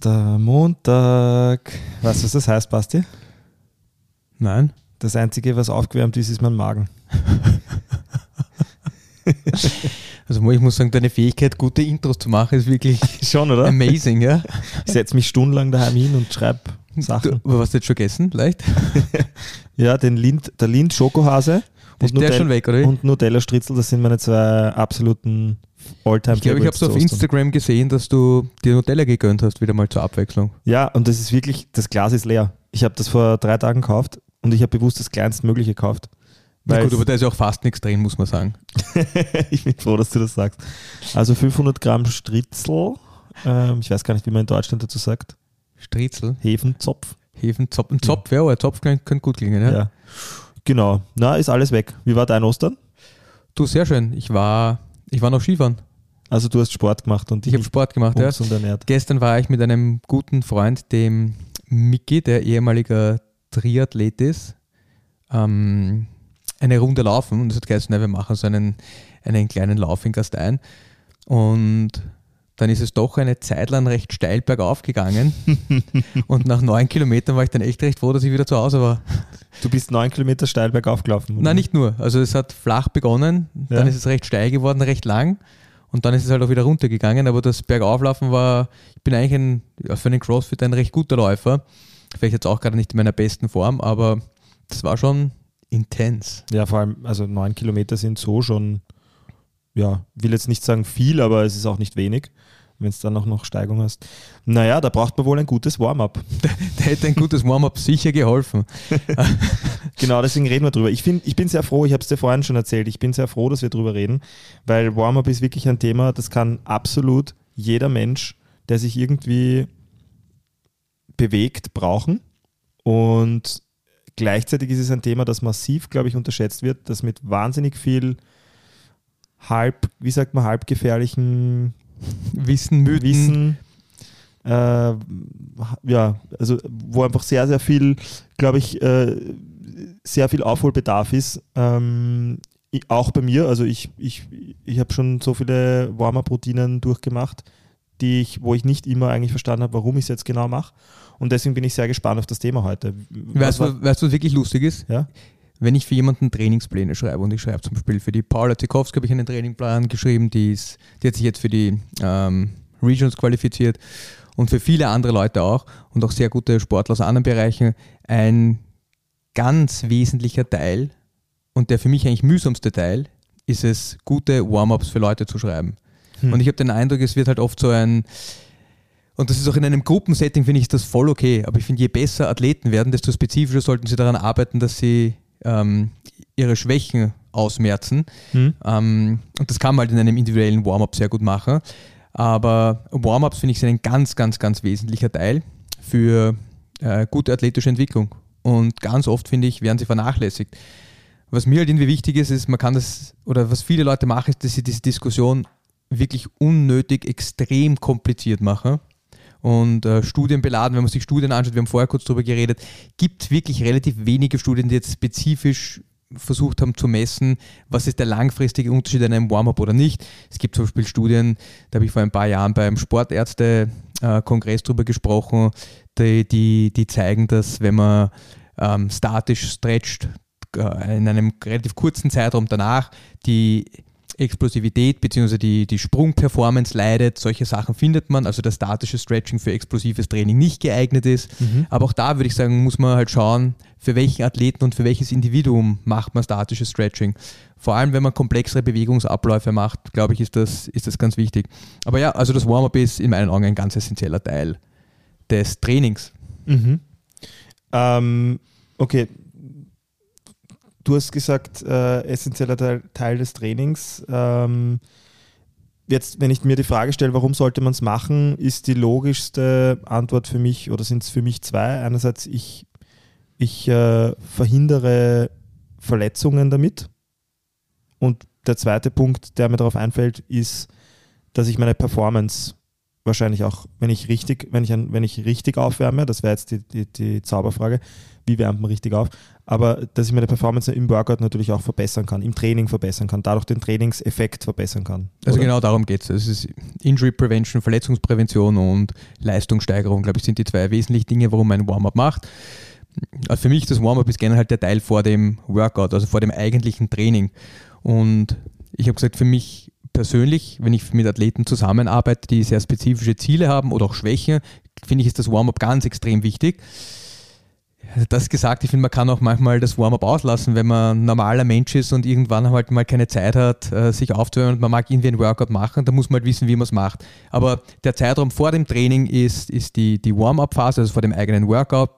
Ostermontag. Weißt du, was das heißt, Basti? Nein? Das Einzige, was aufgewärmt ist, ist mein Magen. Also ich muss sagen, deine Fähigkeit, gute Intros zu machen, ist wirklich Schon, oder? amazing, ja? Ich setze mich stundenlang daheim hin und schreibe Du, Sachen. aber hast du jetzt schon gegessen? Leicht? Ja, den Lind, der Lind Schokohase Ist der schon weg, oder und Nutella Stritzel, das sind meine zwei absoluten Alltime Ich glaube, ich habe es auf Instagram gesehen, dass du dir Nutella gegönnt hast, wieder mal zur Abwechslung. Ja, und das ist wirklich, das Glas ist leer. Ich habe das vor drei Tagen gekauft und ich habe bewusst das kleinstmögliche gekauft. Na Weil gut, aber da ist ja auch fast nichts drin, muss man sagen. ich bin froh, dass du das sagst. Also 500 Gramm Stritzel. Ähm, ich weiß gar nicht, wie man in Deutschland dazu sagt. Stritzel, Hefenzopf. Hefen, Zopf. Ein Zopf, ja, aber ein Zopf könnte könnte gut klingen, ja? Ja. Genau. Na, ist alles weg. Wie war dein Ostern? Du, sehr schön. Ich war, ich war noch Skifahren. Also du hast Sport gemacht und Ich habe Sport gemacht, ja. Gestern war ich mit einem guten Freund, dem Miki, der ehemaliger Triathlet ist, ähm, eine Runde laufen. Und das hat geheißen, ja, wir machen so einen, einen kleinen Lauf in Gastein. Und dann ist es doch eine Zeit lang recht steil bergauf gegangen. und nach neun Kilometern war ich dann echt recht froh, dass ich wieder zu Hause war. Du bist neun Kilometer steil bergauf gelaufen. oder? Nein, nicht nur. Also es hat flach begonnen, dann Ja. ist es recht steil geworden, recht lang. Und dann ist es halt auch wieder runtergegangen, aber das Bergauflaufen war, ich bin eigentlich ein, für einen Crossfit ein recht guter Läufer. Vielleicht jetzt auch gerade nicht in meiner besten Form, aber das war schon intens. Ja, vor allem, also neun Kilometer sind so schon, ja, will jetzt nicht sagen viel, aber es ist auch nicht wenig, wenn es dann auch noch Steigung hast. Naja, da braucht man wohl ein gutes Warm-up. Da hätte ein gutes Warm-up sicher geholfen. Genau, deswegen reden wir drüber. Ich, find, ich bin sehr froh, ich habe es dir vorhin schon erzählt, ich bin sehr froh, dass wir drüber reden, weil Warm-up ist wirklich ein Thema, das kann absolut jeder Mensch, der sich irgendwie bewegt, brauchen. Und gleichzeitig ist es ein Thema, das massiv, glaube ich, unterschätzt wird, das mit wahnsinnig viel halb, wie sagt man, halbgefährlichen Wissen, Mythen. Wissen, äh, ja, also wo einfach sehr, sehr viel, glaube ich, äh, sehr viel Aufholbedarf ist. Ähm, ich, auch bei mir, also ich, ich, ich habe schon so viele Warm-up-Routinen durchgemacht, die ich, wo ich nicht immer eigentlich verstanden habe, warum ich es jetzt genau mache. Und deswegen bin ich sehr gespannt auf das Thema heute. Weißt Was du, weißt du, was wirklich lustig ist? Ja? Wenn ich für jemanden Trainingspläne schreibe und ich schreibe zum Beispiel für die Paula Zikowski habe ich einen Trainingplan geschrieben, die, ist, die hat sich jetzt für die ähm, Regions qualifiziert und für viele andere Leute auch und auch sehr gute Sportler aus anderen Bereichen. Ein ganz wesentlicher Teil und der für mich eigentlich mühsamste Teil ist es, gute Warm-ups für Leute zu schreiben. Hm. Und ich habe den Eindruck, es wird halt oft so ein, und das ist auch in einem Gruppensetting, finde ich das voll okay. Aber ich finde, je besser Athleten werden, desto spezifischer sollten sie daran arbeiten, dass sie ähm, ihre Schwächen ausmerzen. Hm? Ähm, und das kann man halt in einem individuellen Warm-up sehr gut machen. Aber Warm-ups finde ich sind ein ganz, ganz, ganz wesentlicher Teil für äh, gute athletische Entwicklung. Und ganz oft, finde ich, werden sie vernachlässigt. Was mir halt irgendwie wichtig ist, ist, man kann das, oder was viele Leute machen, ist, dass sie diese Diskussion wirklich unnötig extrem kompliziert machen und äh, Studien beladen. Wenn man sich Studien anschaut, wir haben vorher kurz darüber geredet, gibt wirklich relativ wenige Studien, die jetzt spezifisch versucht haben zu messen, was ist der langfristige Unterschied in einem Warm-up oder nicht. Es gibt zum Beispiel Studien, da habe ich vor ein paar Jahren beim Sportärzte-Kongress drüber gesprochen, die, die, die zeigen, dass wenn man ähm, statisch stretcht, äh, in einem relativ kurzen Zeitraum danach die Explosivität bzw. die, die Sprungperformance leidet. Solche Sachen findet man, also das statische Stretching für explosives Training nicht geeignet ist. Aber auch da würde ich sagen, muss man halt schauen, für welchen Athleten und für welches Individuum macht man statisches Stretching. Vor allem, wenn man komplexere Bewegungsabläufe macht, glaube ich, ist das, ist das ganz wichtig. Aber ja, also das Warm-up ist in meinen Augen ein ganz essentieller Teil des Trainings. Mhm. Ähm, okay. Du hast gesagt, äh, essentieller Teil, Teil des Trainings. Ähm, jetzt, wenn ich mir die Frage stelle, warum sollte man es machen, ist die logischste Antwort für mich, oder sind es für mich zwei. Einerseits, ich, ich äh, verhindere Verletzungen damit. Und der zweite Punkt, der mir darauf einfällt, ist, dass ich meine Performance wahrscheinlich auch, wenn ich richtig, wenn ich, wenn ich richtig aufwärme, das wäre jetzt die, die, die Zauberfrage, wie wärmt man richtig auf, aber dass ich meine Performance im Workout natürlich auch verbessern kann, im Training verbessern kann, dadurch den Trainingseffekt verbessern kann. Also oder? genau darum geht es. Es ist Injury Prevention, Verletzungsprävention und Leistungssteigerung, glaube ich, sind die zwei wesentlichen Dinge, warum man ein Warm-up macht. Also für mich das Warm-up ist generell halt der Teil vor dem Workout, also vor dem eigentlichen Training. Und ich habe gesagt, für mich persönlich, wenn ich mit Athleten zusammenarbeite, die sehr spezifische Ziele haben oder auch Schwächen, finde ich, ist das Warm-up ganz extrem wichtig. Das gesagt, ich finde, man kann auch manchmal das Warm-up auslassen, wenn man ein normaler Mensch ist und irgendwann halt mal keine Zeit hat, äh, sich aufzuhören und man mag irgendwie ein Workout machen, da muss man halt wissen, wie man es macht. Aber der Zeitraum vor dem Training ist, ist die, die Warm-up-Phase, also vor dem eigenen Workout.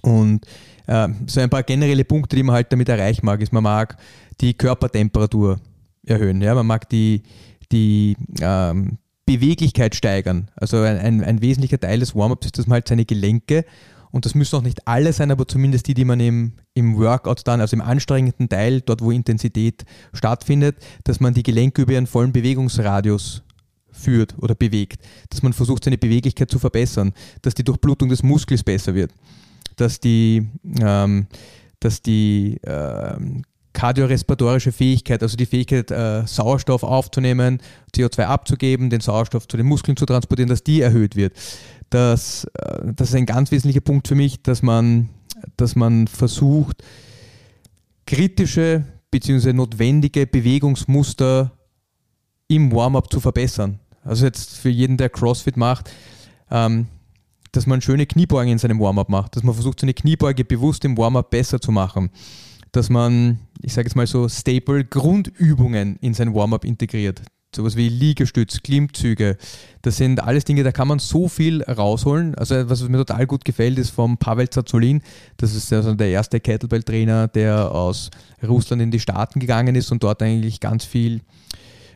Und äh, so ein paar generelle Punkte, die man halt damit erreichen mag, ist, man mag die Körpertemperatur erhöhen. Ja? Man mag die, die ähm, Beweglichkeit steigern. Also ein, ein, ein wesentlicher Teil des Warm-ups ist, dass man halt seine Gelenke, und das müssen auch nicht alle sein, aber zumindest die, die man im, im Workout dann, also im anstrengenden Teil, dort wo Intensität stattfindet, dass man die Gelenke über ihren vollen Bewegungsradius führt oder bewegt, dass man versucht, seine Beweglichkeit zu verbessern, dass die Durchblutung des Muskels besser wird, dass die, ähm, dass die ähm, kardiorespiratorische Fähigkeit, also die Fähigkeit, äh, Sauerstoff aufzunehmen, CO2 abzugeben, den Sauerstoff zu den Muskeln zu transportieren, dass die erhöht wird. Das, äh, das ist ein ganz wesentlicher Punkt für mich, dass man, dass man versucht, kritische bzw. notwendige Bewegungsmuster im Warm-up zu verbessern. Also jetzt für jeden, der CrossFit macht, ähm, dass man schöne Kniebeugen in seinem Warm-up macht, dass man versucht, seine Kniebeuge bewusst im Warm-up besser zu machen, dass man, ich sage jetzt mal so, Staple Grundübungen in sein Warm-up integriert. Sowas wie Liegestütz, Klimmzüge, das sind alles Dinge, da kann man so viel rausholen. Also was mir total gut gefällt, ist vom Pavel Zazulin. Das ist also der erste Kettlebell-Trainer, der aus Russland in die Staaten gegangen ist und dort eigentlich ganz viel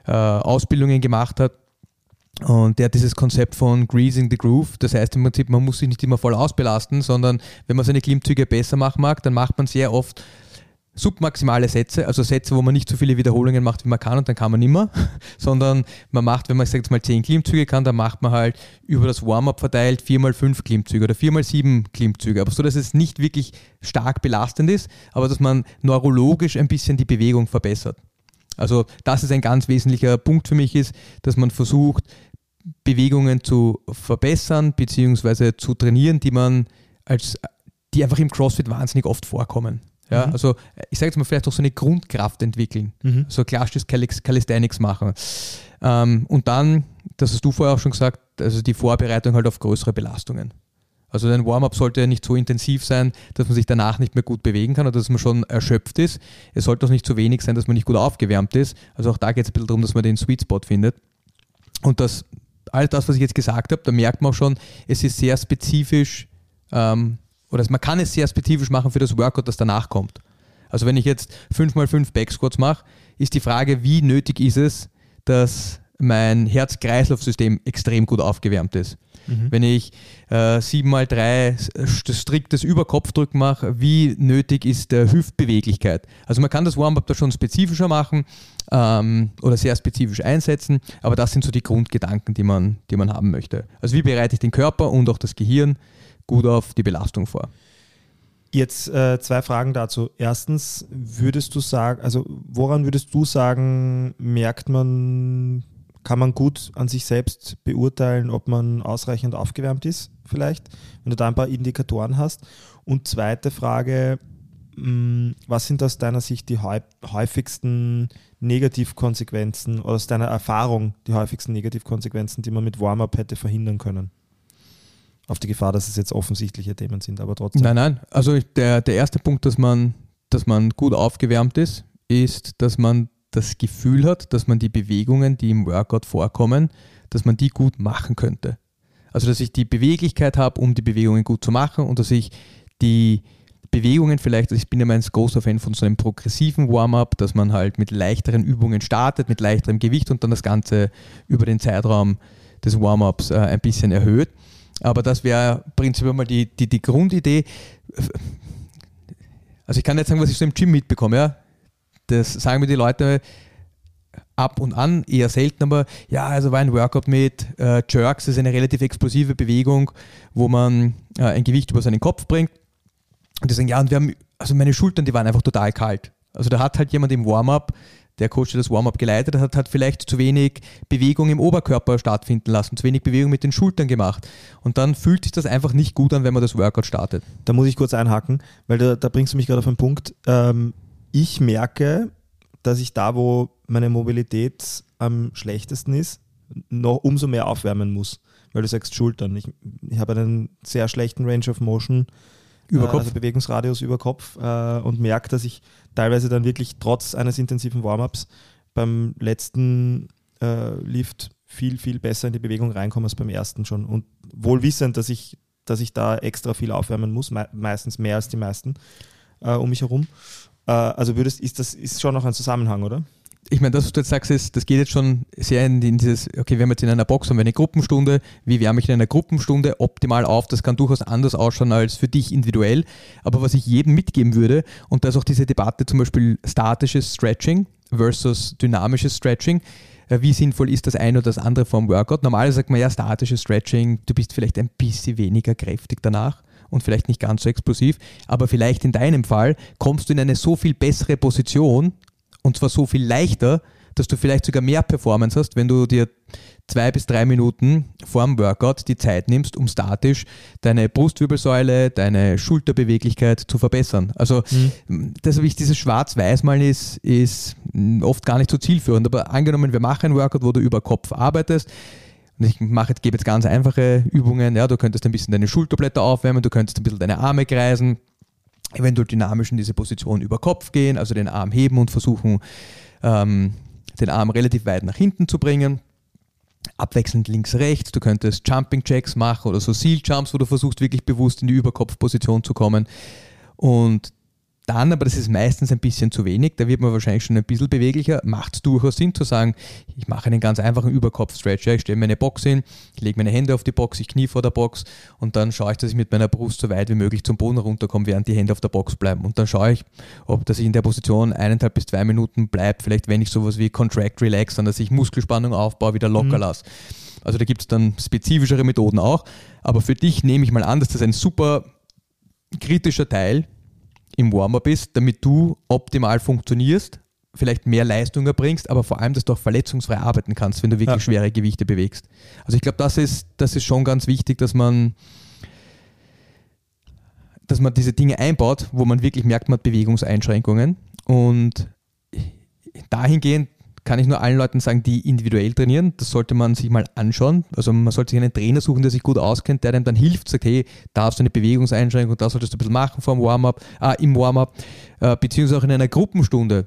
äh, Ausbildungen gemacht hat. Und der hat dieses Konzept von Greasing the Groove. Das heißt im Prinzip, man muss sich nicht immer voll ausbelasten, sondern wenn man seine Klimmzüge besser machen mag, dann macht man sehr oft submaximale Sätze, also Sätze, wo man nicht so viele Wiederholungen macht, wie man kann und dann kann man nimmer, sondern man macht, wenn man jetzt mal 10 Klimmzüge kann, dann macht man halt über das Warm-up verteilt 4x5 Klimmzüge oder 4x7 Klimmzüge, aber so, dass es nicht wirklich stark belastend ist, aber dass man neurologisch ein bisschen die Bewegung verbessert. Also das ist ein ganz wesentlicher Punkt für mich ist, dass man versucht, Bewegungen zu verbessern bzw. zu trainieren, die man als die einfach im CrossFit wahnsinnig oft vorkommen. Ja, Mhm. also ich sage jetzt mal, vielleicht auch so eine Grundkraft entwickeln, Mhm. so klassisches Calis- Calisthenics machen. Ähm, und dann, das hast du vorher auch schon gesagt, also die Vorbereitung halt auf größere Belastungen. Also ein Warm-up sollte ja nicht so intensiv sein, dass man sich danach nicht mehr gut bewegen kann oder dass man schon erschöpft ist. Es sollte auch nicht zu wenig sein, dass man nicht gut aufgewärmt ist. Also auch da geht es ein bisschen darum, dass man den Sweet Spot findet. Und das, all das, was ich jetzt gesagt habe, da merkt man auch schon, es ist sehr spezifisch ähm, oder man kann es sehr spezifisch machen für das Workout, das danach kommt. Also wenn ich jetzt 5x5 Backsquats mache, ist die Frage, wie nötig ist es, dass mein Herz-Kreislauf-System extrem gut aufgewärmt ist. Wenn ich äh, 7x3 das striktes Überkopfdrücken mache, wie nötig ist der Hüftbeweglichkeit? Also man kann das Warm-up da schon spezifischer machen ähm, oder sehr spezifisch einsetzen, aber das sind so die Grundgedanken, die man, die man haben möchte. Also wie bereite ich den Körper und auch das Gehirn gut auf die Belastung vor? Jetzt äh, zwei Fragen dazu. Erstens, würdest du sagen, also woran würdest du sagen, merkt man, kann man gut an sich selbst beurteilen, ob man ausreichend aufgewärmt ist, vielleicht, wenn du da ein paar Indikatoren hast? Und zweite Frage, mh, was sind aus deiner Sicht die häu- häufigsten Negativkonsequenzen oder aus deiner Erfahrung die häufigsten Negativkonsequenzen, die man mit Warm-up hätte verhindern können? Auf die Gefahr, dass es jetzt offensichtliche Themen sind, aber trotzdem. Nein, nein. Also der, der erste Punkt, dass man, dass man gut aufgewärmt ist, ist, dass man das Gefühl hat, dass man die Bewegungen, die im Workout vorkommen, dass man die gut machen könnte. Also dass ich die Beweglichkeit habe, um die Bewegungen gut zu machen und dass ich die Bewegungen vielleicht, also ich bin ja mein großer Fan von so einem progressiven Warm-up, dass man halt mit leichteren Übungen startet, mit leichterem Gewicht und dann das Ganze über den Zeitraum des Warm-ups äh, ein bisschen erhöht. Aber das wäre prinzipiell mal die, die, die Grundidee. Also ich kann nicht sagen, was ich so im Gym mitbekomme, ja. Das sagen mir die Leute ab und an, eher selten, aber ja, also war ein Workout mit äh, Jerks, das ist eine relativ explosive Bewegung, wo man äh, ein Gewicht über seinen Kopf bringt. Und die sagen, ja, und wir haben, also meine Schultern, die waren einfach total kalt. Also da hat halt jemand im Warm-up, der Coach, der das Warm-up geleitet hat, hat vielleicht zu wenig Bewegung im Oberkörper stattfinden lassen, zu wenig Bewegung mit den Schultern gemacht. Und dann fühlt sich das einfach nicht gut an, wenn man das Workout startet. Da muss ich kurz einhaken, weil da, da bringst du mich gerade auf einen Punkt. Ähm, ich merke, dass ich da, wo meine Mobilität am schlechtesten ist, noch umso mehr aufwärmen muss. Weil du sagst Schultern. Ich, ich habe einen sehr schlechten Range of Motion. Über äh, Kopf? Also Bewegungsradius über Kopf äh, und merke, dass ich teilweise dann wirklich trotz eines intensiven Warm-ups beim letzten äh, Lift viel, viel besser in die Bewegung reinkomme als beim ersten schon. Und wohl wissend, dass ich, dass ich da extra viel aufwärmen muss, me meistens mehr als die meisten äh, um mich herum. Äh, also würdest, ist das ist schon noch ein Zusammenhang, oder? Ich meine, das, was du jetzt sagst, ist, das geht jetzt schon sehr in, in dieses, okay, wir haben jetzt in einer Box haben wir eine Gruppenstunde, wie wärme ich in einer Gruppenstunde optimal auf? Das kann durchaus anders ausschauen als für dich individuell. Aber was ich jedem mitgeben würde, und da ist auch diese Debatte zum Beispiel statisches Stretching versus dynamisches Stretching, äh, wie sinnvoll ist das eine oder das andere vom Workout? Normalerweise sagt man ja, statisches Stretching, du bist vielleicht ein bisschen weniger kräftig danach und vielleicht nicht ganz so explosiv, aber vielleicht in deinem Fall kommst du in eine so viel bessere Position, und zwar so viel leichter, dass du vielleicht sogar mehr Performance hast, wenn du dir zwei bis drei Minuten vorm Workout die Zeit nimmst, um statisch deine Brustwirbelsäule, deine Schulterbeweglichkeit zu verbessern. Also das habe ich, dieses Schwarz-Weiß-Malen ist, ist mh, oft gar nicht so zielführend. Aber angenommen, wir machen ein Workout, wo du über Kopf arbeitest, und ich mache jetzt, gebe jetzt ganz einfache Übungen, ja, du könntest ein bisschen deine Schulterblätter aufwärmen, du könntest ein bisschen deine Arme kreisen, eventuell dynamisch in diese Position über Kopf gehen, also den Arm heben und versuchen, ähm, den Arm relativ weit nach hinten zu bringen. Abwechselnd links, rechts. Du könntest Jumping Jacks machen oder so Seal Jumps, wo du versuchst, wirklich bewusst in die Überkopfposition zu kommen. Und dann, aber das ist meistens ein bisschen zu wenig, da wird man wahrscheinlich schon ein bisschen beweglicher, macht es durchaus Sinn zu sagen, ich mache einen ganz einfachen Überkopf-Stretch. Ja, ich stelle mir eine Box hin, ich lege meine Hände auf die Box, ich knie vor der Box und dann schaue ich, dass ich mit meiner Brust so weit wie möglich zum Boden runterkomme, während die Hände auf der Box bleiben. Und dann schaue ich, ob dass ich in der Position eineinhalb bis zwei Minuten bleibe, vielleicht wenn ich sowas wie Contract Relax, dann dass ich Muskelspannung aufbaue, wieder locker lasse. Also da gibt es dann spezifischere Methoden auch. Aber für dich nehme ich mal an, dass das ein super kritischer Teil im Warm-up ist, damit du optimal funktionierst, vielleicht mehr Leistung erbringst, aber vor allem, dass du auch verletzungsfrei arbeiten kannst, wenn du wirklich Ja. schwere Gewichte bewegst. Also ich glaube, das ist, das ist schon ganz wichtig, dass man, dass man diese Dinge einbaut, wo man wirklich merkt, man hat Bewegungseinschränkungen. Und dahingehend kann ich nur allen Leuten sagen, die individuell trainieren, das sollte man sich mal anschauen. Also man sollte sich einen Trainer suchen, der sich gut auskennt, der einem dann hilft, sagt, hey, da hast du eine Bewegungseinschränkung, da solltest du ein bisschen machen vor dem Warm-up, ah, im Warm-up, äh, beziehungsweise auch in einer Gruppenstunde.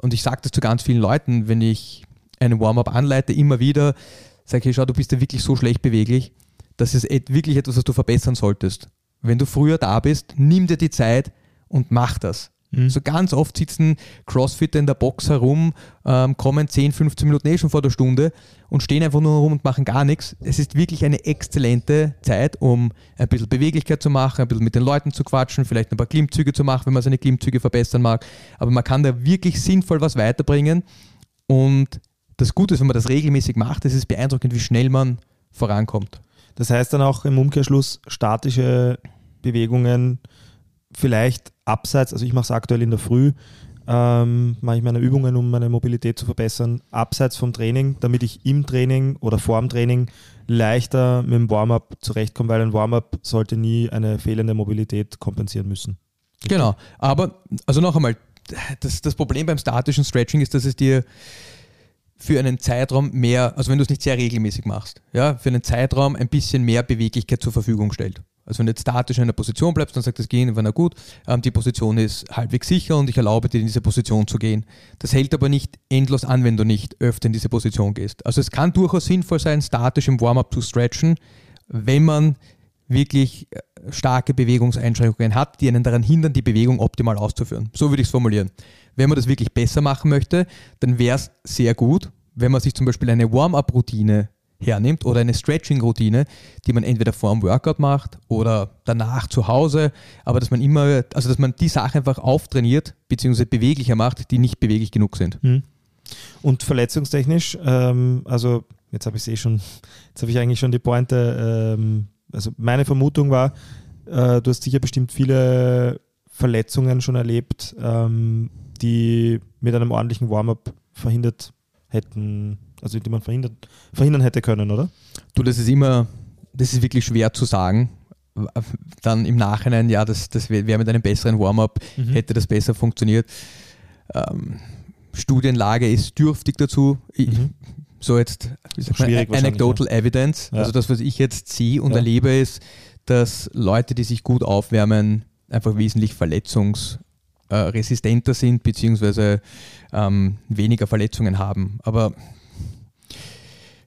Und ich sage das zu ganz vielen Leuten, wenn ich einen Warm-up anleite, immer wieder, sage ich, schau, du bist ja wirklich so schlecht beweglich, das ist wirklich etwas, was du verbessern solltest. Wenn du früher da bist, nimm dir die Zeit und mach das. So ganz oft sitzen Crossfitter in der Box herum, ähm, kommen 10, 15 Minuten eh schon vor der Stunde und stehen einfach nur rum und machen gar nichts. Es ist wirklich eine exzellente Zeit, um ein bisschen Beweglichkeit zu machen, ein bisschen mit den Leuten zu quatschen, vielleicht ein paar Klimmzüge zu machen, wenn man seine Klimmzüge verbessern mag. Aber man kann da wirklich sinnvoll was weiterbringen. Und das Gute ist, wenn man das regelmäßig macht, es ist beeindruckend, wie schnell man vorankommt. Das heißt dann auch im Umkehrschluss statische Bewegungen vielleicht abseits, also ich mache es aktuell in der Früh, ähm, mache ich meine Übungen, um meine Mobilität zu verbessern, abseits vom Training, damit ich im Training oder vor dem Training leichter mit dem Warm-up zurechtkomme, weil ein Warm-up sollte nie eine fehlende Mobilität kompensieren müssen. Genau. Aber, also noch einmal, das, das Problem beim statischen Stretching ist, dass es dir für einen Zeitraum mehr, also wenn du es nicht sehr regelmäßig machst, ja, für einen Zeitraum ein bisschen mehr Beweglichkeit zur Verfügung stellt. Also wenn du jetzt statisch in einer Position bleibst, dann sagt das Gehen, wenn er gut, ähm, die Position ist halbwegs sicher und ich erlaube dir in diese Position zu gehen. Das hält aber nicht endlos an, wenn du nicht öfter in diese Position gehst. Also es kann durchaus sinnvoll sein, statisch im Warm-up zu stretchen, wenn man wirklich äh, starke Bewegungseinschränkungen hat, die einen daran hindern, die Bewegung optimal auszuführen. So würde ich es formulieren. Wenn man das wirklich besser machen möchte, dann wäre es sehr gut, wenn man sich zum Beispiel eine Warm-up-Routine hernimmt oder eine Stretching-Routine, die man entweder vor dem Workout macht oder danach zu Hause, aber dass man immer, also dass man die Sachen einfach auftrainiert bzw. beweglicher macht, die nicht beweglich genug sind. Hm. Und verletzungstechnisch, ähm, also jetzt habe ich eh schon, jetzt habe ich eigentlich schon die Pointe, ähm, also meine Vermutung war, äh, du hast sicher bestimmt viele Verletzungen schon erlebt, ähm, die mit einem ordentlichen Warm-up verhindert hätten, also die man verhindert, verhindern hätte können, oder? Du, das ist immer, das ist wirklich schwer zu sagen. Dann im Nachhinein, ja, das, das wäre mit einem besseren Warm-up, Mhm. hätte das besser funktioniert. Ähm, Studienlage ist dürftig dazu. Mhm. So jetzt man, anecdotal evidence. Ja. Also das, was ich jetzt sehe und Ja. erlebe, ist, dass Leute, die sich gut aufwärmen, einfach wesentlich verletzungsresistenter sind, beziehungsweise ähm, weniger Verletzungen haben. Aber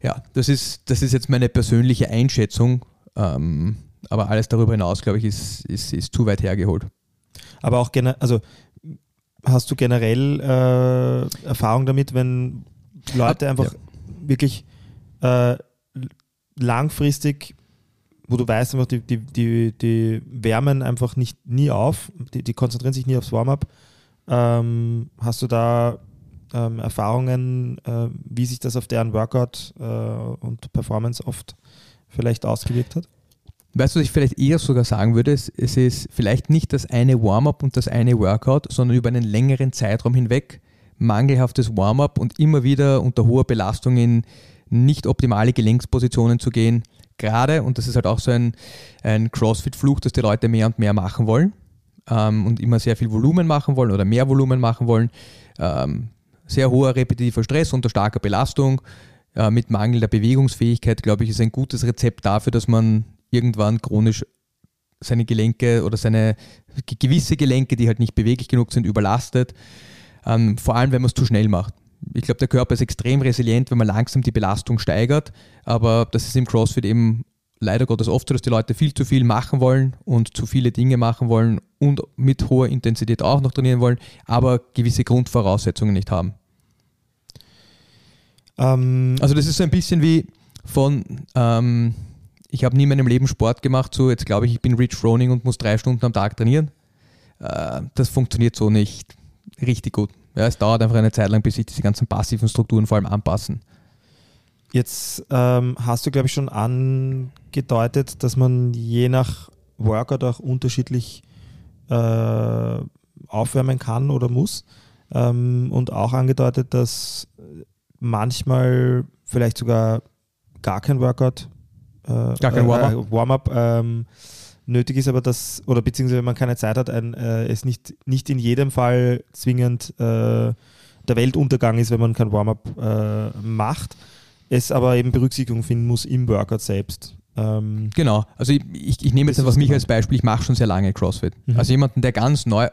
ja, das ist, das ist jetzt meine persönliche Einschätzung. Ähm, aber alles darüber hinaus, glaube ich, ist, ist, ist zu weit hergeholt. Aber auch generell, also hast du generell äh, Erfahrung damit, wenn Leute Ah, einfach wirklich äh, langfristig, wo du weißt, einfach die, die, die, die wärmen einfach nicht nie auf, die, die konzentrieren sich nie aufs Warm-up. Ähm, hast du da ähm, Erfahrungen, äh, wie sich das auf deren Workout äh, und Performance oft vielleicht ausgewirkt hat? Weißt du, was ich vielleicht eher sogar sagen würde? Es, es ist vielleicht nicht das eine Warm-up und das eine Workout, sondern über einen längeren Zeitraum hinweg mangelhaftes Warm-up und immer wieder unter hoher Belastung in nicht optimale Gelenkspositionen zu gehen. Gerade, und das ist halt auch so ein, ein Crossfit-Fluch, dass die Leute mehr und mehr machen wollen ähm, und immer sehr viel Volumen machen wollen oder mehr Volumen machen wollen. Ähm, sehr hoher repetitiver Stress unter starker Belastung äh, mit mangelnder Bewegungsfähigkeit, glaube ich, ist ein gutes Rezept dafür, dass man irgendwann chronisch seine Gelenke oder seine ge- gewisse Gelenke, die halt nicht beweglich genug sind, überlastet. Ähm, vor allem, wenn man es zu schnell macht. Ich glaube, der Körper ist extrem resilient, wenn man langsam die Belastung steigert, aber das ist im CrossFit eben leider Gottes oft so, dass die Leute viel zu viel machen wollen und zu viele Dinge machen wollen und mit hoher Intensität auch noch trainieren wollen, aber gewisse Grundvoraussetzungen nicht haben. Ähm, Also das ist so ein bisschen wie von, ähm, ich habe nie in meinem Leben Sport gemacht, so jetzt glaube ich, ich bin Rich Froning und muss drei Stunden am Tag trainieren. Äh, das funktioniert so nicht richtig gut. Ja, es dauert einfach eine Zeit lang, bis sich diese ganzen passiven Strukturen vor allem anpassen. Jetzt ähm, hast du, glaube ich, schon angedeutet, dass man je nach Workout auch unterschiedlich äh, aufwärmen kann oder muss. Ähm, und auch angedeutet, dass manchmal vielleicht sogar gar kein Workout, äh, Gar kein Warm-up. äh, Warm-up ähm, nötig ist, aber das, oder beziehungsweise wenn man keine Zeit hat, ein, äh, es nicht, nicht in jedem Fall zwingend äh, der Weltuntergang ist, wenn man kein Warm-up äh, macht es aber eben Berücksichtigung finden muss im Workout selbst. Ähm, Genau, also ich, ich, ich nehme jetzt ist mich genau. als Beispiel, ich mache schon sehr lange CrossFit. Mhm. Also jemanden, der ganz neu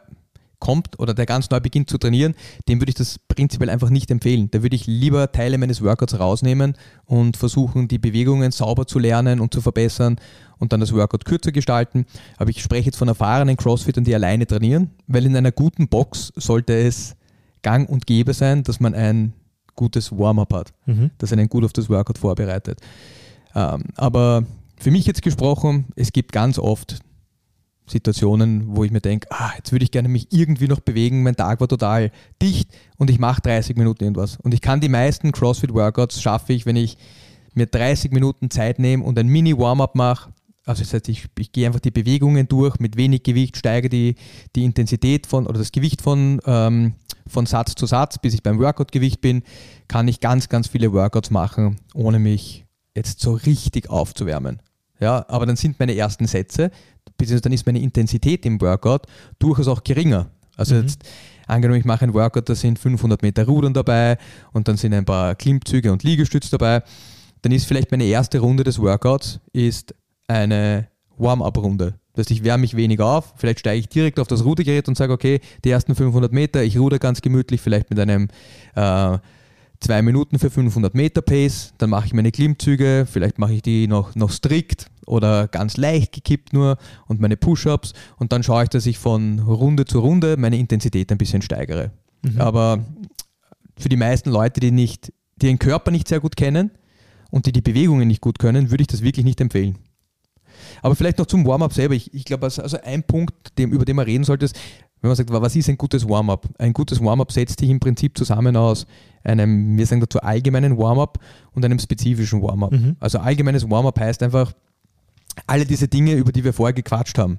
kommt oder der ganz neu beginnt zu trainieren, dem würde ich das prinzipiell einfach nicht empfehlen. Da würde ich lieber Teile meines Workouts rausnehmen und versuchen, die Bewegungen sauber zu lernen und zu verbessern und dann das Workout kürzer gestalten. Aber ich spreche jetzt von erfahrenen Crossfittern, die alleine trainieren, weil in einer guten Box sollte es gang und gäbe sein, dass man ein gutes Warm-up hat mhm. das einen gut auf das Workout vorbereitet. Ähm, aber für mich jetzt gesprochen, es gibt ganz oft Situationen, wo ich mir denke, ah, jetzt würde ich gerne mich irgendwie noch bewegen, mein Tag war total dicht und ich mache 30 Minuten irgendwas. Und ich kann die meisten CrossFit-Workouts schaffe ich, wenn ich mir 30 Minuten Zeit nehme und ein Mini-Warm-up mache. Also das heißt, ich, ich gehe einfach die Bewegungen durch mit wenig Gewicht, steige die, die Intensität von oder das Gewicht von, ähm, von Satz zu Satz, bis ich beim Workout-Gewicht bin, kann ich ganz, ganz viele Workouts machen, ohne mich jetzt so richtig aufzuwärmen. Ja, aber dann sind meine ersten Sätze, beziehungsweise dann ist meine Intensität im Workout durchaus auch geringer. Also Mhm. jetzt angenommen, ich mache ein Workout, da sind 500 Meter Rudern dabei und dann sind ein paar Klimmzüge und Liegestütz dabei. Dann ist vielleicht meine erste Runde des Workouts ist eine Warm-up-Runde. Das heißt, ich wärme mich wenig auf, vielleicht steige ich direkt auf das Rudergerät und sage, okay, die ersten 500 Meter, ich ruder ganz gemütlich, vielleicht mit einem äh, zwei Minuten für 500 Meter Pace, dann mache ich meine Klimmzüge, vielleicht mache ich die noch, noch strikt oder ganz leicht gekippt nur und meine Push-ups und dann schaue ich, dass ich von Runde zu Runde meine Intensität ein bisschen steigere. Aber für die meisten Leute, die nicht, die den Körper nicht sehr gut kennen und die die Bewegungen nicht gut können, würde ich das wirklich nicht empfehlen. Aber vielleicht noch zum Warm-up selber. Ich, ich glaube, also also ein Punkt, dem, über den man reden sollte, ist, wenn man sagt, was ist ein gutes Warm-up? Ein gutes Warm-up setzt sich im Prinzip zusammen aus einem, wir sagen dazu allgemeinen Warm-up und einem spezifischen Warm-up. Mhm. Also allgemeines Warm-up heißt einfach alle diese Dinge, über die wir vorher gequatscht haben.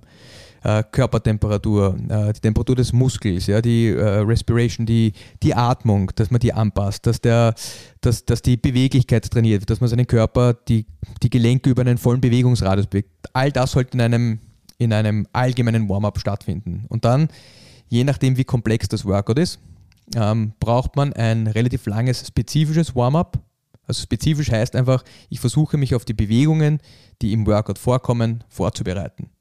Äh, Körpertemperatur, äh, die Temperatur des Muskels, ja, die äh, Respiration, die, die Atmung, dass man die anpasst, dass, der, dass, dass die Beweglichkeit trainiert wird, dass man seinen Körper, die, die Gelenke über einen vollen Bewegungsradius bewegt. All das sollte in einem, in einem allgemeinen Warm-up stattfinden. Und dann, je nachdem, wie komplex das Workout ist, ähm, braucht man ein relativ langes spezifisches Warm-up. Also spezifisch heißt einfach, ich versuche mich auf die Bewegungen, die im Workout vorkommen, vorzubereiten.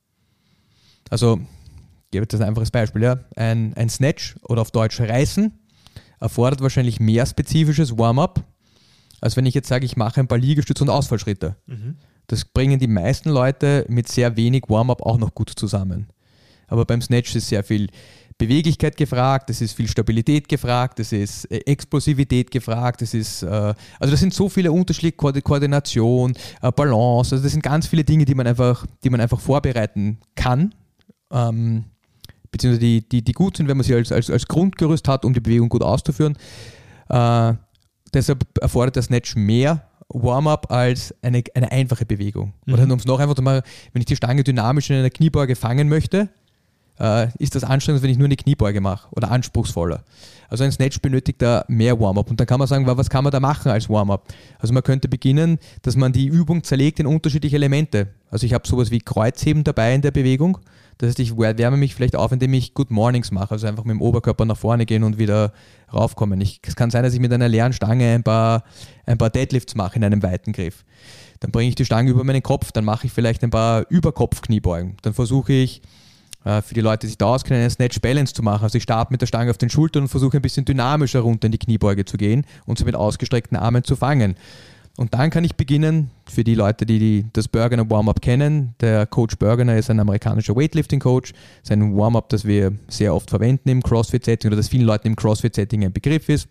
Also, ich gebe jetzt ein einfaches Beispiel. Ja. Ein, ein Snatch oder auf Deutsch Reißen erfordert wahrscheinlich mehr spezifisches Warm-up, als wenn ich jetzt sage, ich mache ein paar Liegestütze und Ausfallschritte. Das bringen die meisten Leute mit sehr wenig Warm-up auch noch gut zusammen. Aber beim Snatch ist sehr viel Beweglichkeit gefragt, es ist viel Stabilität gefragt, es ist äh, Explosivität gefragt, es ist, äh, also das sind so viele Unterschiede, Koord- Koordination, äh, Balance, also das sind ganz viele Dinge, die man einfach, die man einfach vorbereiten kann, ähm, beziehungsweise die, die, die gut sind, wenn man sie als, als, als Grundgerüst hat, um die Bewegung gut auszuführen. Äh, deshalb erfordert der Snatch mehr Warm-up als eine, eine einfache Bewegung. Oder um es noch einfach zu machen, wenn ich die Stange dynamisch in einer Kniebeuge fangen möchte, äh, ist das anstrengend, wenn ich nur eine Kniebeuge mache oder anspruchsvoller. Also ein Snatch benötigt da mehr Warm-up. Und dann kann man sagen, wa- was kann man da machen als Warm-up? Also man könnte beginnen, dass man die Übung zerlegt in unterschiedliche Elemente. Also ich habe sowas wie Kreuzheben dabei in der Bewegung. Das heißt, ich wär- wärme mich vielleicht auf, indem ich Good Mornings mache, also einfach mit dem Oberkörper nach vorne gehen und wieder raufkommen. Ich, es kann sein, dass ich mit einer leeren Stange ein paar, ein paar Deadlifts mache in einem weiten Griff. Dann bringe ich die Stange über meinen Kopf, dann mache ich vielleicht ein paar Überkopfkniebeugen. Dann versuche ich, für die Leute, die sich da auskennen, einen Snatch Balance zu machen. Also ich starte mit der Stange auf den Schultern und versuche ein bisschen dynamischer runter in die Kniebeuge zu gehen und sie mit ausgestreckten Armen zu fangen. Und dann kann ich beginnen, für die Leute, die, die das Bergener Warm-Up kennen, der Coach Bergener ist ein amerikanischer Weightlifting-Coach. Sein Warm-Up, das wir sehr oft verwenden im CrossFit-Setting oder das vielen Leuten im CrossFit-Setting ein Begriff ist.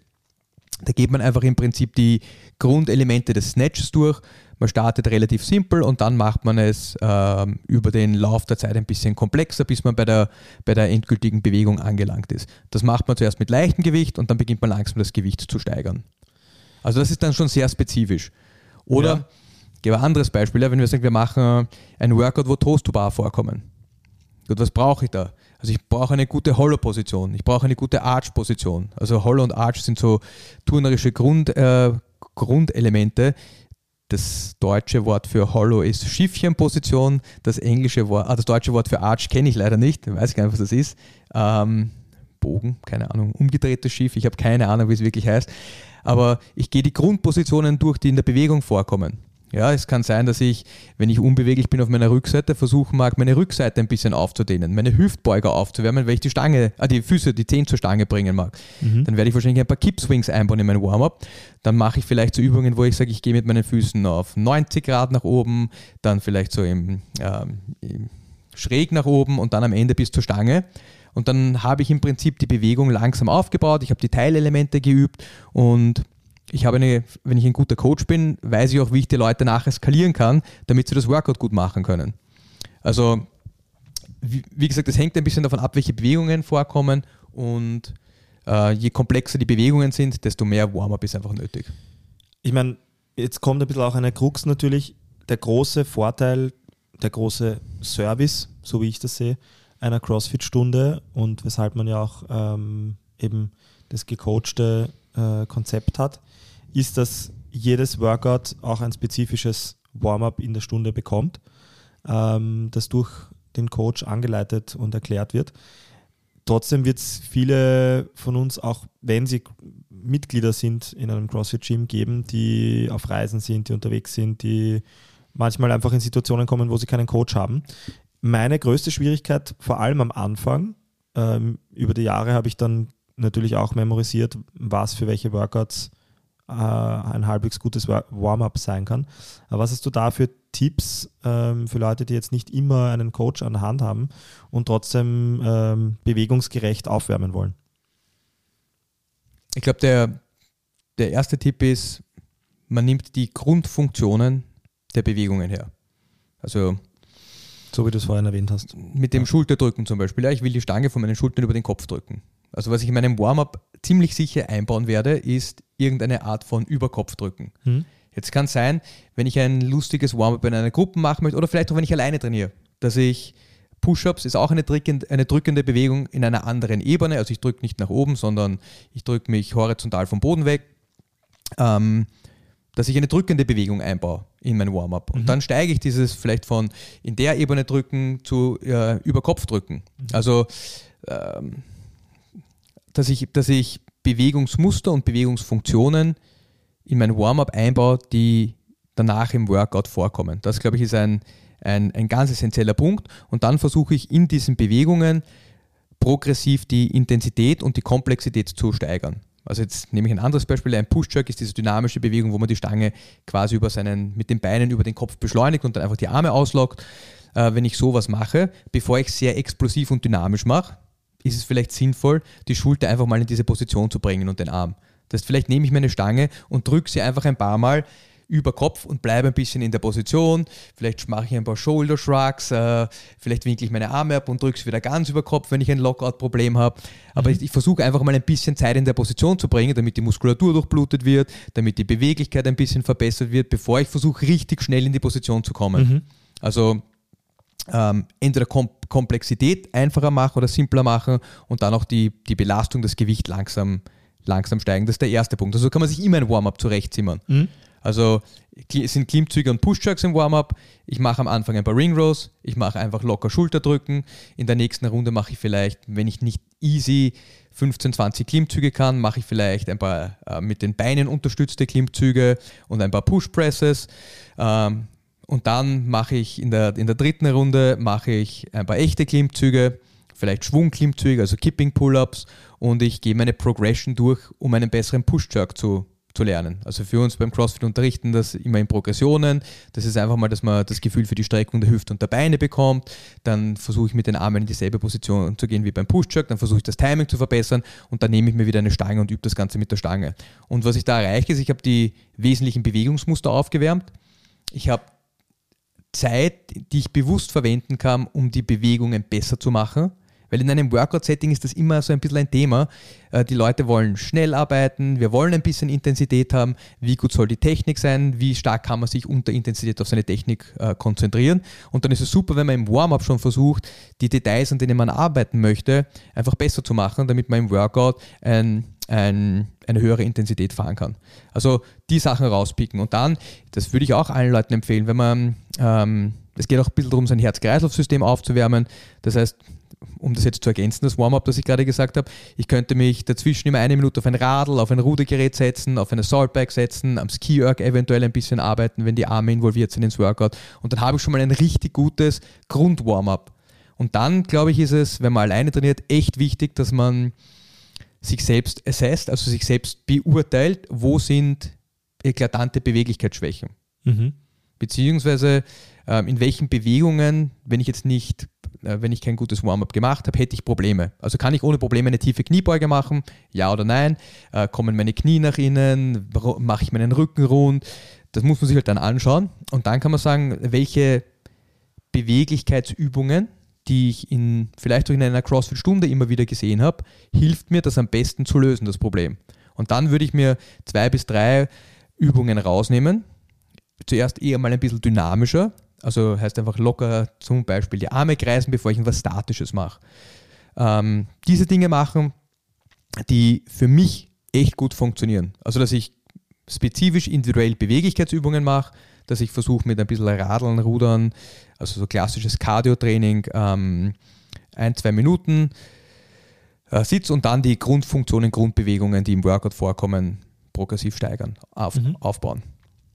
Da geht man einfach im Prinzip die Grundelemente des Snatches durch. Man startet relativ simpel und dann macht man es ähm, über den Lauf der Zeit ein bisschen komplexer, bis man bei der, bei der endgültigen Bewegung angelangt ist. Das macht man zuerst mit leichtem Gewicht und dann beginnt man langsam das Gewicht zu steigern. Also das ist dann schon sehr spezifisch. Oder, Ja. ich gebe ein anderes Beispiel, ja, wenn wir sagen, wir machen ein Workout, wo Toast-to-Bar vorkommen. Gut, was brauche ich da? Also ich brauche eine gute Hollow-Position, ich brauche eine gute Arch-Position. Also Hollow und Arch sind so turnerische Grund, äh, Grundelemente. Das deutsche Wort für Hollow ist Schiffchenposition. Das englische Wort, ah, das deutsche Wort für Arch kenne ich leider nicht, weiß gar nicht, was das ist. Ähm, Bogen, keine Ahnung, umgedrehtes Schiff, ich habe keine Ahnung, wie es wirklich heißt. Aber ich gehe die Grundpositionen durch, die in der Bewegung vorkommen. Ja, es kann sein, dass ich, wenn ich unbeweglich bin auf meiner Rückseite, versuchen mag, meine Rückseite ein bisschen aufzudehnen, meine Hüftbeuger aufzuwärmen, weil ich die Stange, ah, die Füße, die Zehen zur Stange bringen mag. Dann werde ich wahrscheinlich ein paar Kippswings einbauen in mein Warm-up. Dann mache ich vielleicht so Übungen, wo ich sage, ich gehe mit meinen Füßen auf 90 Grad nach oben, dann vielleicht so im, ähm, im schräg nach oben und dann am Ende bis zur Stange. Und dann habe ich im Prinzip die Bewegung langsam aufgebaut, ich habe die Teilelemente geübt und ich habe eine, wenn ich ein guter Coach bin, weiß ich auch, wie ich die Leute nachher skalieren kann, damit sie das Workout gut machen können. Also, wie, wie gesagt, es hängt ein bisschen davon ab, welche Bewegungen vorkommen und äh, je komplexer die Bewegungen sind, desto mehr Warm-up ist einfach nötig. Ich meine, jetzt kommt ein bisschen auch eine Krux natürlich. Der große Vorteil, der große Service, so wie ich das sehe, einer CrossFit-Stunde und weshalb man ja auch ähm, eben das gecoachte äh, Konzept hat, ist, dass jedes Workout auch ein spezifisches Warm-up in der Stunde bekommt, ähm, das durch den Coach angeleitet und erklärt wird. Trotzdem wird es viele von uns, auch wenn sie Mitglieder sind in einem CrossFit-Gym, geben, die auf Reisen sind, die unterwegs sind, die manchmal einfach in Situationen kommen, wo sie keinen Coach haben. Meine größte Schwierigkeit, vor allem am Anfang, ähm, über die Jahre habe ich dann natürlich auch memorisiert, was für welche Workouts äh, ein halbwegs gutes Wa- Warm-up sein kann. Aber was hast du da für Tipps ähm, für Leute, die jetzt nicht immer einen Coach an der Hand haben und trotzdem ähm, bewegungsgerecht aufwärmen wollen? Ich glaube, der, der erste Tipp ist, man nimmt die Grundfunktionen der Bewegungen her. Also So wie du es vorhin erwähnt hast. mit dem Schulterdrücken zum Beispiel. Ja, ich will die Stange von meinen Schultern über den Kopf drücken. Also was ich in meinem Warm-up ziemlich sicher einbauen werde, ist irgendeine Art von Überkopfdrücken. Hm? Jetzt kann es sein, wenn ich ein lustiges Warm-up in einer Gruppe machen möchte oder vielleicht auch wenn ich alleine trainiere, dass ich Push-ups ist auch eine drückende, eine drückende Bewegung in einer anderen Ebene. Also ich drücke nicht nach oben, sondern ich drücke mich horizontal vom Boden weg. Ähm, dass ich eine drückende Bewegung einbaue in mein Warm-up. Und dann steige ich dieses vielleicht von in der Ebene drücken zu äh, über Kopf drücken. Also ähm, dass ich, dass ich Bewegungsmuster und Bewegungsfunktionen in mein Warm-up einbaue, die danach im Workout vorkommen. Das, glaube ich, ist ein, ein, ein ganz essentieller Punkt. Und dann versuche ich in diesen Bewegungen progressiv die Intensität und die Komplexität zu steigern. Also jetzt nehme ich ein anderes Beispiel, ein Push-Jerk ist diese dynamische Bewegung, wo man die Stange quasi über seinen, mit den Beinen über den Kopf beschleunigt und dann einfach die Arme auslockt. Äh, wenn ich sowas mache, bevor ich sehr explosiv und dynamisch mache, ist es vielleicht sinnvoll, die Schulter einfach mal in diese Position zu bringen und den Arm. Das heißt, vielleicht nehme ich meine Stange und drücke sie einfach ein paar Mal über Kopf und bleibe ein bisschen in der Position. Vielleicht mache ich ein paar Shoulder Shrugs, äh, vielleicht winkle ich meine Arme ab und drücke sie wieder ganz über Kopf, wenn ich ein Lockout-Problem habe. Aber ich, ich versuche einfach mal ein bisschen Zeit in der Position zu bringen, damit die Muskulatur durchblutet wird, damit die Beweglichkeit ein bisschen verbessert wird, bevor ich versuche, richtig schnell in die Position zu kommen. Also ähm, entweder Kom Komplexität einfacher machen oder simpler machen und dann auch die, die Belastung, das Gewicht langsam, langsam steigen. Das ist der erste Punkt. Also kann man sich immer ein Warm-up zurechtzimmern. Also kli- es sind Klimmzüge und Push-Jerks im Warm-up. Ich mache am Anfang ein paar Ring Rows, ich mache einfach locker Schulterdrücken. In der nächsten Runde mache ich vielleicht, wenn ich nicht easy 15, 20 Klimmzüge kann, mache ich vielleicht ein paar äh, mit den Beinen unterstützte Klimmzüge und ein paar Push-Presses. Ähm, und dann mache ich in der, in der dritten Runde mache ich ein paar echte Klimmzüge, vielleicht Schwungklimmzüge, also Kipping Pull-ups und ich gehe meine Progression durch, um einen besseren Push-Jerk zu, zu lernen. Also für uns beim CrossFit unterrichten das immer in Progressionen. Das ist einfach mal, dass man das Gefühl für die Streckung der Hüfte und der Beine bekommt. Dann versuche ich mit den Armen in dieselbe Position zu gehen wie beim Push-Jerk. Dann versuche ich das Timing zu verbessern und dann nehme ich mir wieder eine Stange und übe das Ganze mit der Stange. Und was ich da erreiche, ist, ich habe die wesentlichen Bewegungsmuster aufgewärmt. Ich habe Zeit, die ich bewusst verwenden kann, um die Bewegungen besser zu machen. Weil in einem Workout-Setting ist das immer so ein bisschen ein Thema. Äh, Die Leute wollen schnell arbeiten, wir wollen ein bisschen Intensität haben. Wie gut soll die Technik sein? Wie stark kann man sich unter Intensität auf seine Technik äh, konzentrieren? Und dann ist es super, wenn man im Warm-up schon versucht, die Details, an denen man arbeiten möchte, einfach besser zu machen, damit man im Workout ein, ein, eine höhere Intensität fahren kann. Also die Sachen rauspicken. Und dann, das würde ich auch allen Leuten empfehlen, wenn man, ähm, es geht auch ein bisschen darum, sein Herz-Kreislauf-System aufzuwärmen. Das heißt, um das jetzt zu ergänzen, das Warm-up, das ich gerade gesagt habe, ich könnte mich dazwischen immer eine Minute auf ein Radl, auf ein Rudergerät setzen, auf eine Saltbike setzen, am Ski-Erg eventuell ein bisschen arbeiten, wenn die Arme involviert sind ins Workout. Und dann habe ich schon mal ein richtig gutes Grund-Warm-up. Und dann, glaube ich, ist es, wenn man alleine trainiert, echt wichtig, dass man sich selbst assesst, also sich selbst beurteilt, wo sind eklatante Beweglichkeitsschwächen. Mhm. Beziehungsweise ähm, in welchen Bewegungen, wenn ich jetzt nicht, äh, wenn ich kein gutes Warm-up gemacht habe, hätte ich Probleme. Also kann ich ohne Probleme eine tiefe Kniebeuge machen? Ja oder nein? Äh, kommen meine Knie nach innen? Mache ich meinen Rücken rund? Das muss man sich halt dann anschauen. Und dann kann man sagen, welche Beweglichkeitsübungen, die ich in, vielleicht auch in einer CrossFit-Stunde immer wieder gesehen habe, hilft mir, das am besten zu lösen, das Problem. Und dann würde ich mir zwei bis drei Übungen rausnehmen. Zuerst eher mal ein bisschen dynamischer, also heißt einfach locker zum Beispiel die Arme kreisen, bevor ich etwas Statisches mache. Ähm, diese Dinge machen, die für mich echt gut funktionieren. Also dass ich spezifisch individuell Beweglichkeitsübungen mache, dass ich versuche mit ein bisschen Radeln, Rudern, also so klassisches Cardio-Training, ähm, ein, zwei Minuten äh, Sitz und dann die Grundfunktionen, Grundbewegungen, die im Workout vorkommen, progressiv steigern, auf, aufbauen.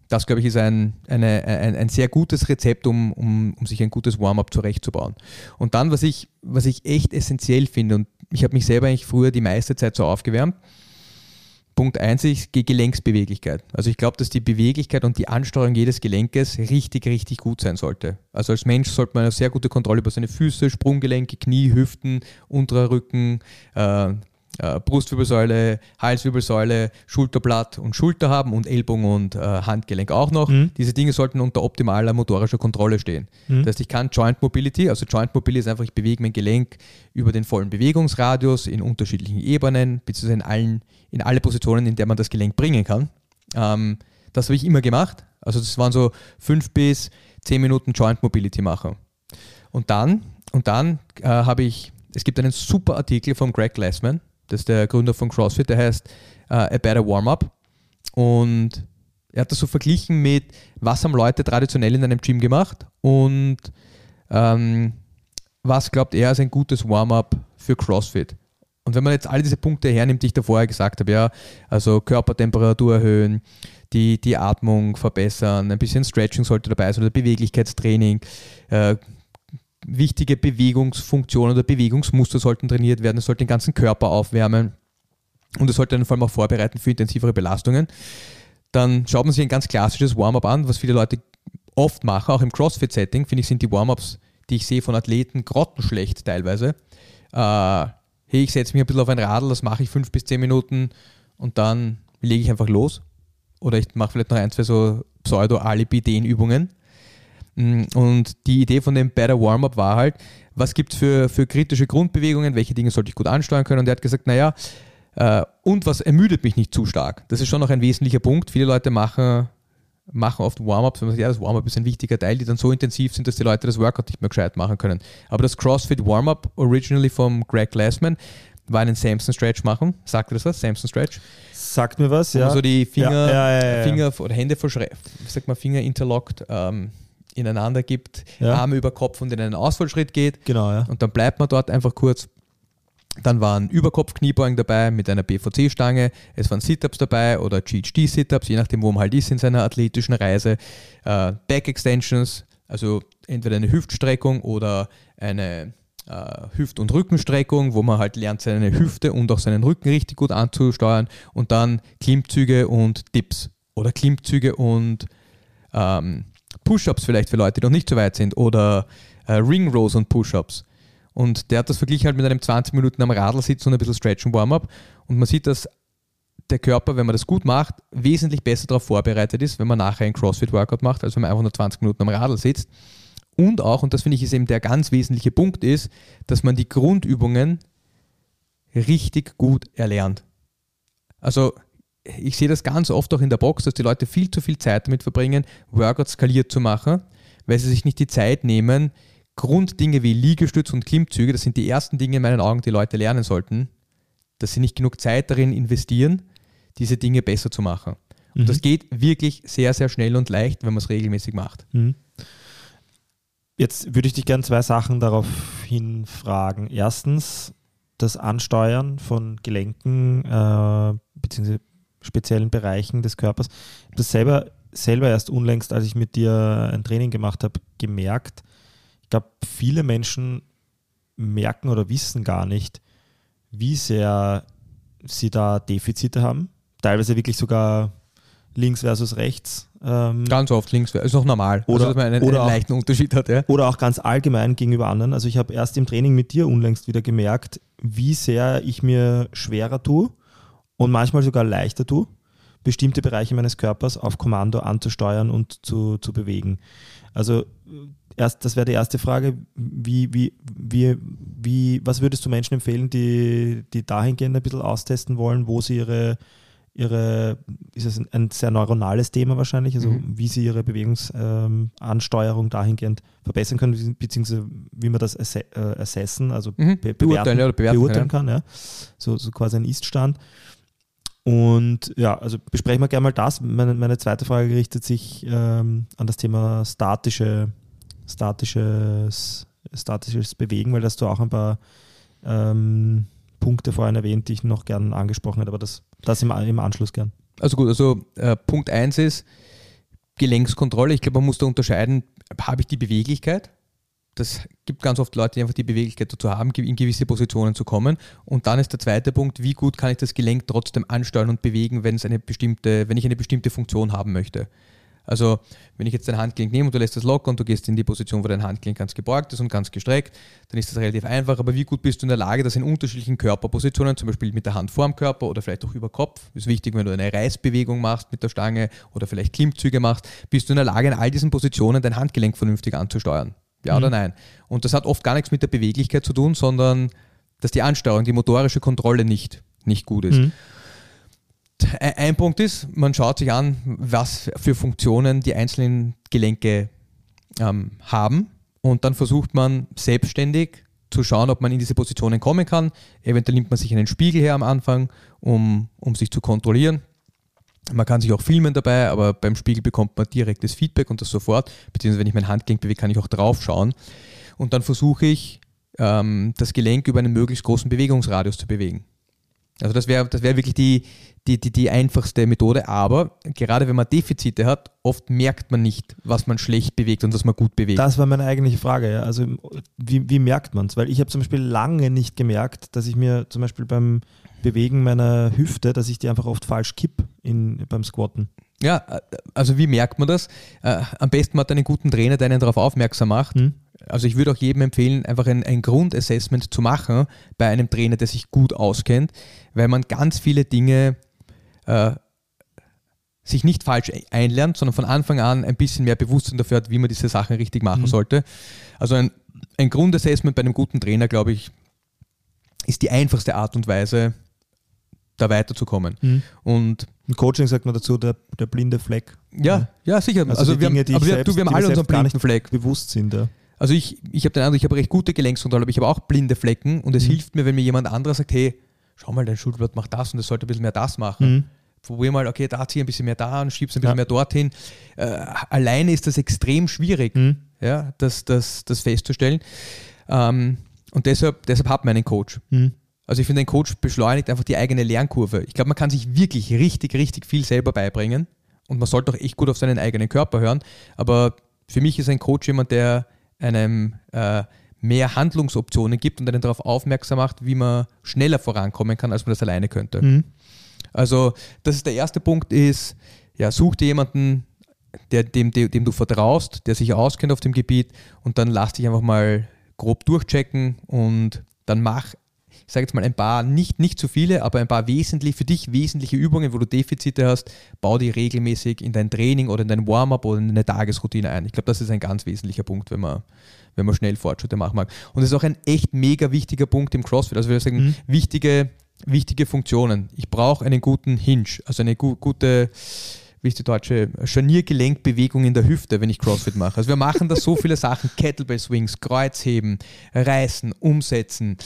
Das, glaube ich, ist ein, eine, ein, ein sehr gutes Rezept, um, um, um sich ein gutes Warm-up zurechtzubauen. Und dann, was ich, was ich echt essentiell finde, und ich habe mich selber eigentlich früher die meiste Zeit so aufgewärmt, Punkt 1 ist Gelenksbeweglichkeit. Also ich glaube, dass die Beweglichkeit und die Ansteuerung jedes Gelenkes richtig, richtig gut sein sollte. Also als Mensch sollte man eine sehr gute Kontrolle über seine Füße, Sprunggelenke, Knie, Hüften, unterer Rücken, äh, äh, Brustwirbelsäule, Halswirbelsäule, Schulterblatt und Schulter haben und Ellbogen und äh, Handgelenk auch noch. Mhm. Diese Dinge sollten unter optimaler motorischer Kontrolle stehen. Mhm. Das heißt, ich kann Joint Mobility, also Joint Mobility ist einfach, ich bewege mein Gelenk über den vollen Bewegungsradius in unterschiedlichen Ebenen, beziehungsweise in, allen, in alle Positionen, in der man das Gelenk bringen kann. Ähm, das habe ich immer gemacht. Also das waren so fünf bis zehn Minuten Joint Mobility machen. Und dann, und dann äh, habe ich, es gibt einen super Artikel von Greg Glassman, das ist der Gründer von CrossFit, der heißt äh, A Better Warm-Up. Und er hat das so verglichen mit, was haben Leute traditionell in einem Gym gemacht und ähm, was glaubt er ist ein gutes Warm-up für CrossFit. Und wenn man jetzt all diese Punkte hernimmt, die ich da vorher gesagt habe, ja, also Körpertemperatur erhöhen, die, die Atmung verbessern, ein bisschen Stretching sollte dabei sein oder Beweglichkeitstraining, äh, wichtige Bewegungsfunktionen oder Bewegungsmuster sollten trainiert werden, es sollte den ganzen Körper aufwärmen und es sollte einen vor allem auch vorbereiten für intensivere Belastungen. Dann schaut man sich ein ganz klassisches Warm-up an, was viele Leute oft machen, auch im CrossFit-Setting, finde ich, sind die Warm-ups, die ich sehe von Athleten, grottenschlecht teilweise. Äh, hey, ich setze mich ein bisschen auf ein Radl, das mache ich fünf bis zehn Minuten und dann lege ich einfach los. Oder ich mache vielleicht noch ein, zwei so Pseudo-Alibi-Dehnübungen. Mm, Und die Idee von dem Better Warm-Up war halt, was gibt es für, für kritische Grundbewegungen, welche Dinge sollte ich gut ansteuern können. Und er hat gesagt, naja, äh, und was ermüdet mich nicht zu stark. Das ist schon noch ein wesentlicher Punkt. Viele Leute machen, machen oft Warm-Ups, wenn man sagt, ja, das Warm-Up ist ein wichtiger Teil, die dann so intensiv sind, dass die Leute das Workout nicht mehr gescheit machen können. Aber das CrossFit Warm-Up, originally vom Greg Glassman, war einen Samson Stretch machen. Sagt ihr das was? Samson Stretch? Sagt mir was, ja. man so die Finger, Ja, ja, ja. Finger oder Hände wie sagt man, Finger interlockt ähm, ineinander gibt, Ja. Arme über Kopf und in einen Ausfallschritt geht Genau, ja. und dann bleibt man dort einfach kurz. Dann waren Überkopf-Kniebeugen dabei mit einer BVC-Stange, es waren Sit-Ups dabei oder GHD-Sit-Ups, je nachdem, wo man halt ist in seiner athletischen Reise. Äh, Back-Extensions, also entweder eine Hüftstreckung oder eine äh, Hüft- und Rückenstreckung, wo man halt lernt, seine Hüfte und auch seinen Rücken richtig gut anzusteuern. Und dann Klimmzüge und Dips oder Klimmzüge und ähm, Push-Ups vielleicht für Leute, die noch nicht so weit sind oder äh, Ring Rows und Push-Ups. Und der hat das verglichen halt mit einem 20 Minuten am Radl sitzen und ein bisschen Stretch und Warm-Up. Und man sieht, dass der Körper, wenn man das gut macht, wesentlich besser darauf vorbereitet ist, wenn man nachher ein CrossFit-Workout macht, als wenn man einfach nur 20 Minuten am Radl sitzt. Und auch, und das finde ich ist eben der ganz wesentliche Punkt, ist, dass man die Grundübungen richtig gut erlernt. Also ich sehe das ganz oft auch in der Box, dass die Leute viel zu viel Zeit damit verbringen, Workouts skaliert zu machen, weil sie sich nicht die Zeit nehmen, Grunddinge wie Liegestütz und Klimmzüge, das sind die ersten Dinge in meinen Augen, die Leute lernen sollten, dass sie nicht genug Zeit darin investieren, diese Dinge besser zu machen. Und Mhm. das geht wirklich sehr, sehr schnell und leicht, wenn man es regelmäßig macht. Mhm. Jetzt würde ich dich gerne zwei Sachen daraufhin fragen. Erstens, das Ansteuern von Gelenken äh, bzw. speziellen Bereichen des Körpers. Ich habe das selber, selber erst unlängst, als ich mit dir ein Training gemacht habe, gemerkt. Ich glaube, viele Menschen merken oder wissen gar nicht, wie sehr sie da Defizite haben. Teilweise wirklich sogar links versus rechts. Ähm, Ganz oft links, ist noch normal, Oder- also, dass man einen, oder einen auch- leichten Unterschied hat. Ja. oder auch ganz allgemein gegenüber anderen. Also ich habe erst im Training mit dir unlängst wieder gemerkt, wie sehr ich mir schwerer tue und manchmal sogar leichter tue, bestimmte Bereiche meines Körpers auf Kommando anzusteuern und zu, zu bewegen. Also äh, erst, das wäre die erste Frage. Wie, wie, wie, wie, was würdest du Menschen empfehlen, die, die dahingehend ein bisschen austesten wollen, wo sie ihre ihre, ist es ein, ein sehr neuronales Thema wahrscheinlich, also Mhm. wie sie ihre Bewegungsansteuerung dahingehend verbessern können, beziehungsweise wie man das äh, assessen, also Mhm. be Beurteilen, bewerten, oder bewerten beurteilen kann, ja. So, so quasi ein Ist-Stand. Und ja, also besprechen wir gerne mal das. Meine, meine zweite Frage richtet sich ähm, an das Thema statische, statisches, statisches Bewegen, weil das du auch ein paar ähm, Punkte vorhin erwähnt, die ich noch gerne angesprochen hätte, aber das, das im, im Anschluss gern. Also gut, also äh, Punkt 1 ist Gelenkskontrolle. Ich glaube, man muss da unterscheiden, habe ich die Beweglichkeit? Das gibt ganz oft Leute, die einfach die Beweglichkeit dazu haben, in gewisse Positionen zu kommen. Und dann ist der zweite Punkt, wie gut kann ich das Gelenk trotzdem ansteuern und bewegen, wenn es eine bestimmte, wenn ich eine bestimmte Funktion haben möchte. Also, wenn ich jetzt dein Handgelenk nehme und du lässt das locker und du gehst in die Position, wo dein Handgelenk ganz gebeugt ist und ganz gestreckt, dann ist das relativ einfach. Aber wie gut bist du in der Lage, das in unterschiedlichen Körperpositionen, zum Beispiel mit der Hand vorm Körper oder vielleicht auch über Kopf, ist wichtig, wenn du eine Reißbewegung machst mit der Stange oder vielleicht Klimmzüge machst, bist du in der Lage, in all diesen Positionen dein Handgelenk vernünftig anzusteuern. Ja oder nein? Und das hat oft gar nichts mit der Beweglichkeit zu tun, sondern dass die Ansteuerung, die motorische Kontrolle nicht, nicht gut ist. Mhm. Ein ein Punkt ist, man schaut sich an, was für Funktionen die einzelnen Gelenke ähm, haben und dann versucht man selbstständig zu schauen, ob man in diese Positionen kommen kann. Eventuell nimmt man sich einen Spiegel her am Anfang, um, um sich zu kontrollieren. Man kann sich auch filmen dabei, aber beim Spiegel bekommt man direktes Feedback und das sofort. Beziehungsweise wenn ich mein Handgelenk bewege, kann ich auch drauf schauen. Und dann versuche ich, ähm, das Gelenk über einen möglichst großen Bewegungsradius zu bewegen. Also das wäre das wär wirklich die, die, die, die einfachste Methode, aber gerade wenn man Defizite hat, oft merkt man nicht, was man schlecht bewegt und was man gut bewegt. Das war meine eigentliche Frage, ja. Also wie, wie merkt man es? Weil ich habe zum Beispiel lange nicht gemerkt, dass ich mir zum Beispiel beim Bewegen meiner Hüfte, dass ich die einfach oft falsch kipp in, beim Squatten. Ja, äh, also wie merkt man das? Äh, am besten man hat einen guten Trainer, der einen darauf aufmerksam macht. Hm. Also ich würde auch jedem empfehlen, einfach ein, ein Grundassessment zu machen bei einem Trainer, der sich gut auskennt, weil man ganz viele Dinge äh, sich nicht falsch einlernt, sondern von Anfang an ein bisschen mehr Bewusstsein dafür hat, wie man diese Sachen richtig machen Mhm. sollte. Also ein, ein Grundassessment bei einem guten Trainer, glaube ich, ist die einfachste Art und Weise, da weiterzukommen. Mhm. Und Im Coaching sagt man dazu, der, der blinde Fleck. ja, ja, sicher. Also, Also, die wir, Dinge, haben, aber wir, selbst, du, wir haben alle unseren blinden Fleck. bewusst sind. Ja. Also ich, ich habe den Eindruck, ich habe recht gute Gelenkskontrolle, aber ich habe auch blinde Flecken und es Mhm. hilft mir, wenn mir jemand anderer sagt, hey, schau mal, dein Schulterblatt macht das und es sollte ein bisschen mehr das machen. Mhm. Probier mal, okay, da zieh ein bisschen mehr da an, schieb's ein bisschen Ja. mehr dorthin. Äh, alleine ist das extrem schwierig, Mhm. ja, das, das, das festzustellen. Ähm, und deshalb, deshalb hat man einen Coach. Mhm. Also ich finde, ein Coach beschleunigt einfach die eigene Lernkurve. Ich glaube, man kann sich wirklich richtig, richtig viel selber beibringen und man sollte auch echt gut auf seinen eigenen Körper hören. Aber für mich ist ein Coach jemand, der einem äh, mehr Handlungsoptionen gibt und einen darauf aufmerksam macht, wie man schneller vorankommen kann, als man das alleine könnte. Mhm. Also das ist der erste Punkt ist, ja, such dir jemanden, der, dem, dem, dem du vertraust, der sich auskennt auf dem Gebiet und dann lass dich einfach mal grob durchchecken und dann mach, ich sage jetzt mal ein paar, nicht, nicht zu viele, aber ein paar wesentlich, für dich wesentliche Übungen, wo du Defizite hast, bau die regelmäßig in dein Training oder in dein Warm-up oder in deine Tagesroutine ein. Ich glaube, das ist ein ganz wesentlicher Punkt, wenn man, wenn man schnell Fortschritte machen mag. Und das ist auch ein echt mega wichtiger Punkt im CrossFit. Also wir sagen, Mhm. wichtige, wichtige Funktionen. Ich brauche einen guten Hinge, also eine gu gute, wie ist die deutsche, Scharniergelenkbewegung in der Hüfte, wenn ich CrossFit mache. Also wir machen da so viele Sachen, Kettlebell Swings, Kreuzheben, Reißen, Umsetzen,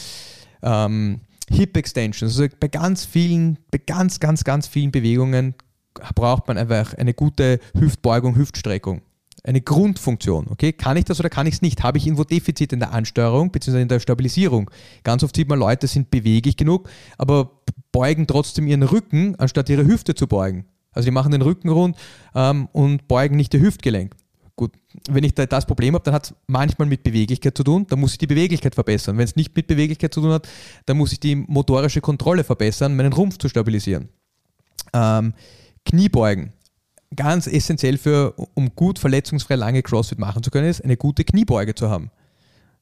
ähm, Hip Extensions. Also bei ganz vielen, bei ganz, ganz, ganz vielen Bewegungen braucht man einfach eine gute Hüftbeugung, Hüftstreckung. Eine Grundfunktion, okay? Kann ich das oder kann ich es nicht? Habe ich irgendwo Defizit in der Ansteuerung bzw. in der Stabilisierung? Ganz oft sieht man, Leute sind beweglich genug, aber beugen trotzdem ihren Rücken, anstatt ihre Hüfte zu beugen. Also die machen den Rücken rund ähm, und beugen nicht ihr Hüftgelenk. Gut, wenn ich da das Problem habe, dann hat es manchmal mit Beweglichkeit zu tun, dann muss ich die Beweglichkeit verbessern. Wenn es nicht mit Beweglichkeit zu tun hat, dann muss ich die motorische Kontrolle verbessern, meinen Rumpf zu stabilisieren. Ähm, Kniebeugen. Ganz essentiell für, um gut verletzungsfrei lange CrossFit machen zu können, ist, eine gute Kniebeuge zu haben.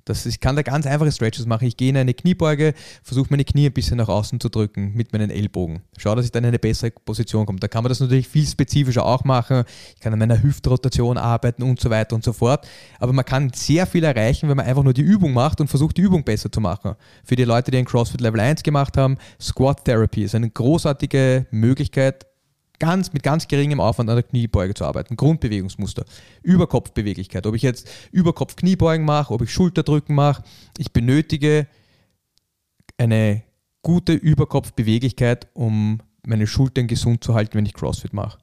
Das, ich kann da ganz einfache Stretches machen. Ich gehe in eine Kniebeuge, versuche meine Knie ein bisschen nach außen zu drücken mit meinen Ellbogen. Schau, dass ich dann in eine bessere Position komme. Da kann man das natürlich viel spezifischer auch machen. Ich kann an meiner Hüftrotation arbeiten und so weiter und so fort. Aber man kann sehr viel erreichen, wenn man einfach nur die Übung macht und versucht, die Übung besser zu machen. Für die Leute, die ein CrossFit Level 1 gemacht haben, Squat Therapy ist eine großartige Möglichkeit, ganz, mit ganz geringem Aufwand an der Kniebeuge zu arbeiten. Grundbewegungsmuster. Überkopfbeweglichkeit. Ob ich jetzt Überkopf-Kniebeugen mache, ob ich Schulterdrücken mache. Ich benötige eine gute Überkopfbeweglichkeit, um meine Schultern gesund zu halten, wenn ich CrossFit mache.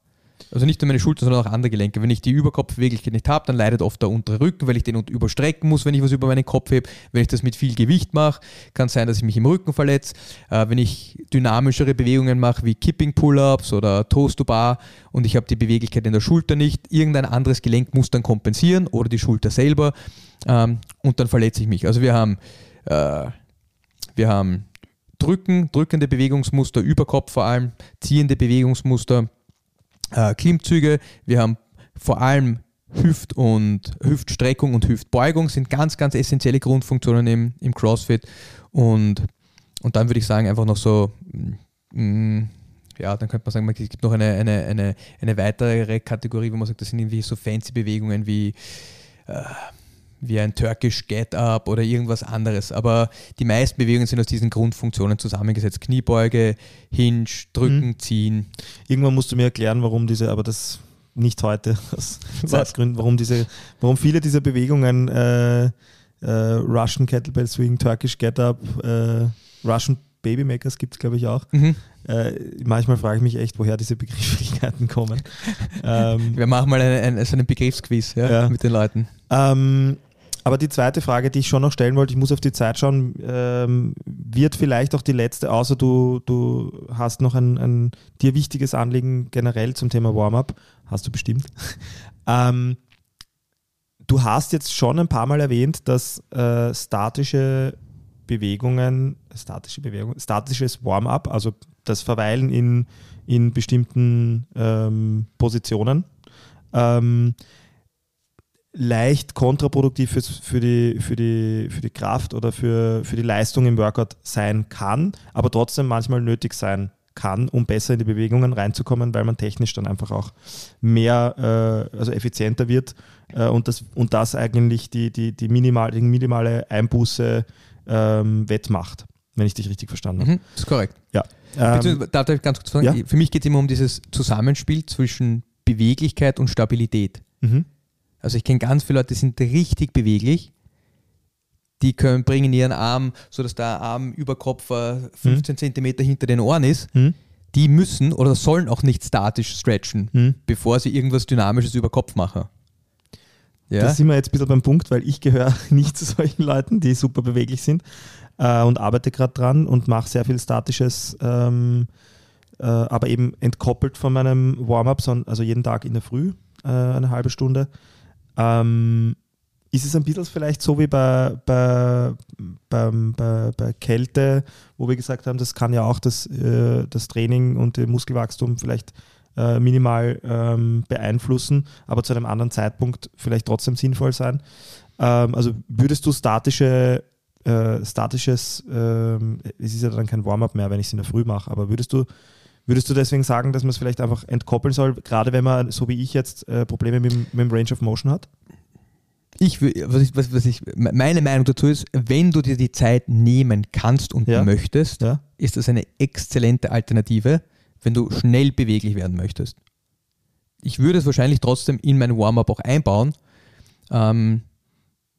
Also nicht nur meine Schultern, sondern auch andere Gelenke. Wenn ich die Überkopfbeweglichkeit nicht habe, dann leidet oft der untere Rücken, weil ich den überstrecken muss, wenn ich was über meinen Kopf hebe. Wenn ich das mit viel Gewicht mache, kann es sein, dass ich mich im Rücken verletze. Äh, wenn ich dynamischere Bewegungen mache, wie Kipping Pull-Ups oder Toast to Bar und ich habe die Beweglichkeit in der Schulter nicht, irgendein anderes Gelenk muss dann kompensieren oder die Schulter selber ähm, und dann verletze ich mich. Also wir haben, äh, wir haben Drücken, drückende Bewegungsmuster, Überkopf vor allem, ziehende Bewegungsmuster, äh, Klimmzüge. Wir haben vor allem Hüft- und Hüftstreckung und Hüftbeugung sind ganz, ganz essentielle Grundfunktionen im, im CrossFit. Und, und dann würde ich sagen, einfach noch so, mm, ja, dann könnte man sagen, es gibt noch eine, eine, eine, eine weitere Kategorie, wo man sagt, das sind irgendwie so fancy Bewegungen wie äh, wie ein Turkish Get-Up oder irgendwas anderes. Aber die meisten Bewegungen sind aus diesen Grundfunktionen zusammengesetzt. Kniebeuge, Hinge, Drücken, Mhm. Ziehen. Irgendwann musst du mir erklären, warum diese, aber das nicht heute, aus Zeitgründen, warum diese, warum viele dieser Bewegungen äh, äh, Russian Kettlebell Swing, Turkish Get Up, äh, Russian Babymakers gibt es, glaube ich, auch. Mhm. Äh, manchmal frage ich mich echt, woher diese Begrifflichkeiten kommen. ähm, Wir machen mal einen, einen, so einen Begriffsquiz ja, Ja. mit den Leuten. Ähm, aber die zweite Frage, die ich schon noch stellen wollte, ich muss auf die Zeit schauen, ähm, wird vielleicht auch die letzte, außer du, du hast noch ein, ein dir wichtiges Anliegen generell zum Thema Warm-up, hast du bestimmt. ähm, du hast jetzt schon ein paar Mal erwähnt, dass äh, statische Bewegungen, statische Bewegungen, statisches Warm-up, also das Verweilen in, in bestimmten ähm, Positionen, ähm, leicht kontraproduktiv fürs, für, die, für, die, für die Kraft oder für, für die Leistung im Workout sein kann, aber trotzdem manchmal nötig sein kann, um besser in die Bewegungen reinzukommen, weil man technisch dann einfach auch mehr, äh, also effizienter wird äh, und, das, und das eigentlich die, die, die, minimal, die minimale Einbuße ähm, wettmacht, wenn ich dich richtig verstanden habe. Mhm, das ist korrekt. Ja. Ähm, darf ich ganz kurz fragen? ja. Für mich geht es immer um dieses Zusammenspiel zwischen Beweglichkeit und Stabilität. mhm. Also ich kenne ganz viele Leute, die sind richtig beweglich. Die können, bringen ihren Arm, so dass der Arm über Kopf äh, 15 Zentimeter hinter den Ohren ist. Mhm. Die müssen oder sollen auch nicht statisch stretchen, Mhm. bevor sie irgendwas Dynamisches über Kopf machen. Da Ja, sind wir jetzt ein bisschen beim Punkt, weil ich gehöre nicht zu solchen Leuten, die super beweglich sind äh, und arbeite gerade dran und mache sehr viel Statisches, ähm, äh, aber eben entkoppelt von meinem Warm-up, also jeden Tag in der Früh äh, eine halbe Stunde. Ähm, ist es ein bisschen vielleicht so wie bei, bei, beim, bei, bei Kälte, wo wir gesagt haben, das kann ja auch das, äh, das Training und das Muskelwachstum vielleicht äh, minimal ähm, beeinflussen, aber zu einem anderen Zeitpunkt vielleicht trotzdem sinnvoll sein. Ähm, also würdest du statische, äh, statisches, ähm, es ist ja dann kein Warm-up mehr, wenn ich es in der Früh mache, aber würdest du, würdest du deswegen sagen, dass man es vielleicht einfach entkoppeln soll, gerade wenn man, so wie ich jetzt, äh, Probleme mit, dem- mit dem Range of Motion hat? ich, was ich, was, was ich, meine Meinung dazu ist, wenn du dir die Zeit nehmen kannst und Ja. möchtest, Ja? ist das eine exzellente Alternative, wenn du schnell beweglich werden möchtest. Ich würde es wahrscheinlich trotzdem in mein Warm-up auch einbauen, ähm,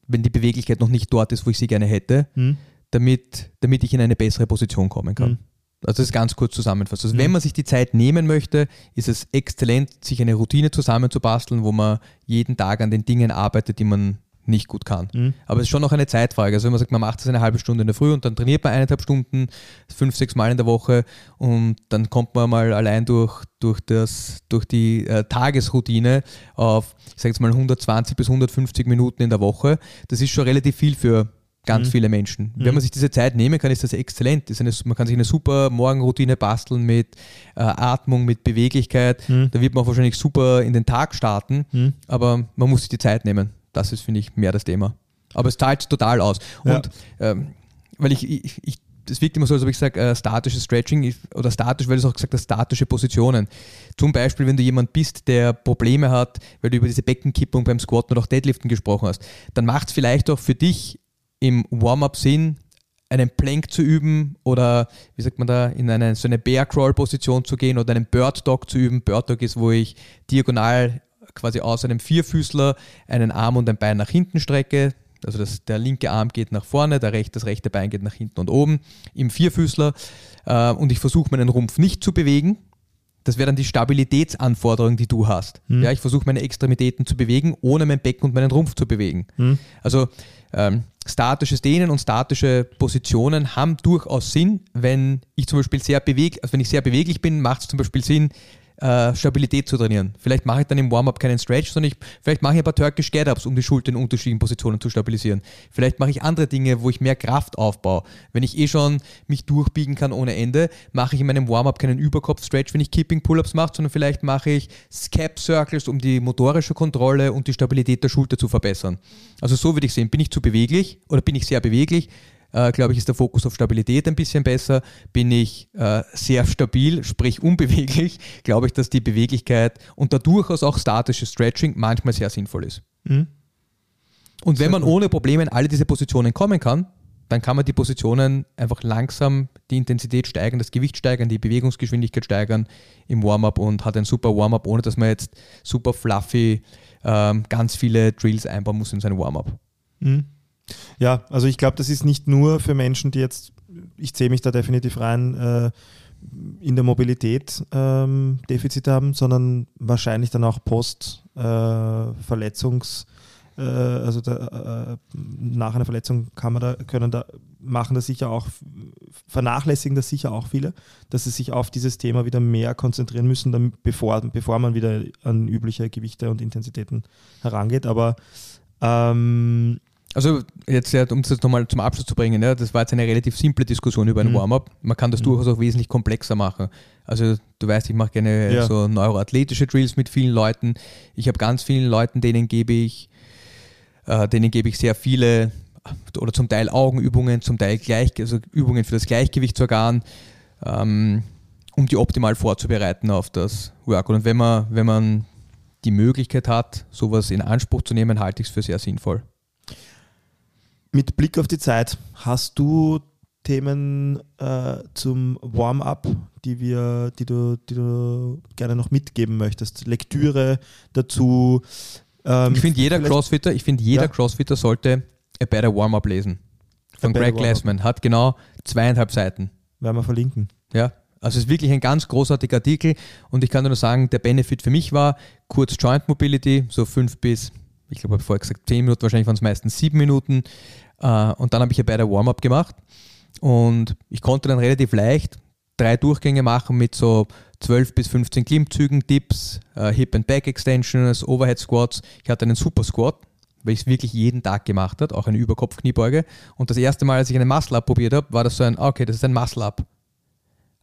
wenn die Beweglichkeit noch nicht dort ist, wo ich sie gerne hätte, Hm? damit, damit ich in eine bessere Position kommen kann. Mhm. Also das ist ganz kurz zusammenfasst. Also Mhm. wenn man sich die Zeit nehmen möchte, ist es exzellent, sich eine Routine zusammenzubasteln, wo man jeden Tag an den Dingen arbeitet, die man nicht gut kann. Mhm. Aber es ist schon noch eine Zeitfrage. Also wenn man sagt, man macht das eine halbe Stunde in der Früh und dann trainiert man eineinhalb Stunden, fünf, sechs Mal in der Woche und dann kommt man mal allein durch, durch, das, durch die äh, Tagesroutine auf, ich sage jetzt mal 120 bis 150 Minuten in der Woche. Das ist schon relativ viel für ganz Mhm. viele Menschen. Mhm. Wenn man sich diese Zeit nehmen kann, ist das exzellent. Das ist eine, man kann sich eine super Morgenroutine basteln mit äh, Atmung, mit Beweglichkeit. Mhm. Da wird man wahrscheinlich super in den Tag starten, Mhm. aber man muss sich die Zeit nehmen. Das ist, finde ich, mehr das Thema. Aber es zahlt total aus. Ja. Und ähm, weil ich, ich, ich das wirkt immer so, als ob ich sage, äh, statisches Stretching oder statisch, weil du es auch gesagt hast, statische Positionen. Zum Beispiel, wenn du jemand bist, der Probleme hat, weil du über diese Beckenkippung beim Squatten oder auch Deadliften gesprochen hast, dann macht es vielleicht auch für dich im Warm-up Sinn, einen Plank zu üben oder wie sagt man da, in eine, so eine Bear Crawl Position zu gehen oder einen Bird Dog zu üben. Bird Dog ist, wo ich diagonal quasi aus einem Vierfüßler einen Arm und ein Bein nach hinten strecke. Also das, der linke Arm geht nach vorne, der rechte, das rechte Bein geht nach hinten und oben im Vierfüßler. Äh, und ich versuche meinen Rumpf nicht zu bewegen. das wäre dann die Stabilitätsanforderung, die du hast. Ja, ich versuche meine Extremitäten zu bewegen, ohne mein Becken und meinen Rumpf zu bewegen. Also ähm, statisches Dehnen und statische Positionen haben durchaus Sinn, wenn ich zum Beispiel sehr beweg, also wenn ich sehr beweglich bin, macht es zum Beispiel Sinn, äh, Stabilität zu trainieren. Vielleicht mache ich dann im Warm-up keinen Stretch, sondern ich, vielleicht mache ich ein paar Turkish Get-Ups, um die Schulter in unterschiedlichen Positionen zu stabilisieren. Vielleicht mache ich andere Dinge, wo ich mehr Kraft aufbaue. Wenn ich eh schon mich durchbiegen kann ohne Ende, mache ich in meinem Warm-up keinen Überkopf-Stretch, wenn ich Keeping Pull-Ups mache, sondern vielleicht mache ich Scap Circles, um die motorische Kontrolle und die Stabilität der Schulter zu verbessern. Also so würde ich sehen, bin ich zu beweglich oder bin ich sehr beweglich, äh, glaube ich, ist der Fokus auf Stabilität ein bisschen besser. Bin ich äh, sehr stabil, sprich unbeweglich, glaube ich, dass die Beweglichkeit und da durchaus auch statisches Stretching manchmal sehr sinnvoll ist. Mhm. Und wenn man ohne Probleme in alle diese Positionen kommen kann, dann kann man die Positionen einfach langsam die Intensität steigern, das Gewicht steigern, die Bewegungsgeschwindigkeit steigern im Warm-up und hat ein super Warm-up, ohne dass man jetzt super fluffy ähm, ganz viele Drills einbauen muss in sein Warm-up. Mhm. Ja, also ich glaube, das ist nicht nur für Menschen, die jetzt, ich zähle mich da definitiv rein, äh, in der Mobilität ähm, Defizite haben, sondern wahrscheinlich dann auch Post-Verletzungs- äh, also da, äh, nach einer Verletzung kann man da, können da, machen das sicher auch, vernachlässigen das sicher auch viele, dass sie sich auf dieses Thema wieder mehr konzentrieren müssen, dann, bevor, bevor man wieder an übliche Gewichte und Intensitäten herangeht. Aber ähm, Also jetzt, ja, um das nochmal zum Abschluss zu bringen, ja, das war jetzt eine relativ simple Diskussion über ein Mhm. Warm-up. Man kann das durchaus auch wesentlich komplexer machen. Also du weißt, ich mache gerne Ja. so neuroathletische Drills mit vielen Leuten. Ich habe ganz vielen Leuten, denen gebe ich, äh, denen gebe ich sehr viele oder zum Teil Augenübungen, zum Teil Gleich, also Übungen für das Gleichgewichtsorgan, ähm, um die optimal vorzubereiten auf das Workout. Und wenn man, wenn man die Möglichkeit hat, sowas in Anspruch zu nehmen, halte ich es für sehr sinnvoll. Mit Blick auf die Zeit, hast du Themen äh, zum Warm-up, die wir, die du, die du gerne noch mitgeben möchtest? Lektüre dazu? Ähm, Ich finde, jeder Crossfitter, ich finde, jeder Ja. Crossfitter sollte A Better Warm-Up lesen. Von Greg. Glassman. Hat genau zweieinhalb Seiten. Werden wir verlinken. Ja. Also es ist wirklich ein ganz großartiger Artikel und ich kann nur sagen, der Benefit für mich war kurz Joint Mobility, so fünf bis, ich glaube, ich habe vorher gesagt zehn Minuten, wahrscheinlich waren es meistens sieben Minuten. Äh, und dann habe ich ja bei der Warm-up gemacht und ich konnte dann relativ leicht drei Durchgänge machen mit so 12 bis 15 Klimmzügen, Dips, äh, Hip and Back Extensions, Overhead Squats. Ich hatte einen Super Squat, weil ich es wirklich jeden Tag gemacht habe, auch eine Überkopfkniebeuge. Und das erste Mal, als ich einen Muscle Up probiert habe, war das so ein, ah, okay, das ist ein Muscle Up.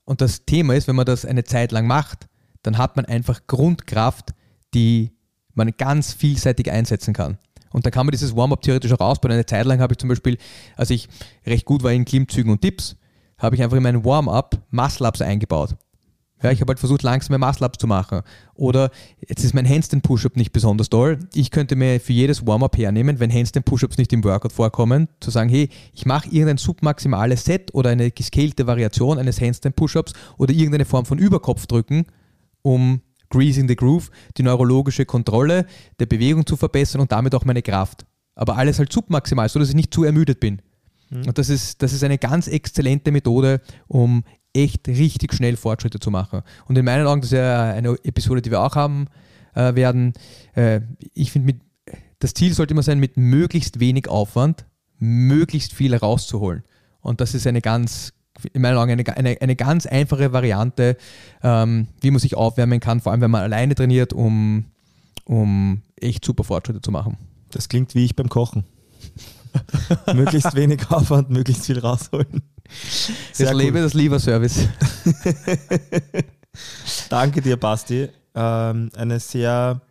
Und das Thema ist, wenn man das eine Zeit lang macht, dann hat man einfach Grundkraft, die man ganz vielseitig einsetzen kann. Und dann kann man dieses Warm-up theoretisch auch ausbauen. Eine Zeit lang habe ich zum Beispiel, als ich recht gut war in Klimmzügen und Dips, habe ich einfach in meinen Warm-up Muscle-Ups eingebaut. Ja, ich habe halt versucht, langsame Muscle-Ups zu machen. Oder jetzt ist mein Handstand-Push-Up nicht besonders toll. Ich könnte mir für jedes Warm-up hernehmen, wenn Handstand-Push-Ups nicht im Workout vorkommen, zu sagen, hey, ich mache irgendein submaximales Set oder eine gescalte Variation eines Handstand-Push-Ups oder irgendeine Form von Überkopfdrücken, um Greasing the Groove, die neurologische Kontrolle der Bewegung zu verbessern und damit auch meine Kraft. Aber alles halt submaximal, so dass ich nicht zu ermüdet bin. Und das ist, das ist eine ganz exzellente Methode, um echt richtig schnell Fortschritte zu machen. Und in meinen Augen, das ist ja eine Episode, die wir auch haben äh, werden, äh, ich finde, das Ziel sollte immer sein, mit möglichst wenig Aufwand möglichst viel rauszuholen. Und das ist eine ganz, in meinen Augen, eine, eine, eine ganz einfache Variante, ähm, wie man sich aufwärmen kann, vor allem wenn man alleine trainiert, um, um echt super Fortschritte zu machen. Das klingt wie ich beim Kochen. möglichst wenig Aufwand, möglichst viel rausholen. Sehr das lebe das Lieferservice. Danke dir, Basti. Ähm, eine sehr,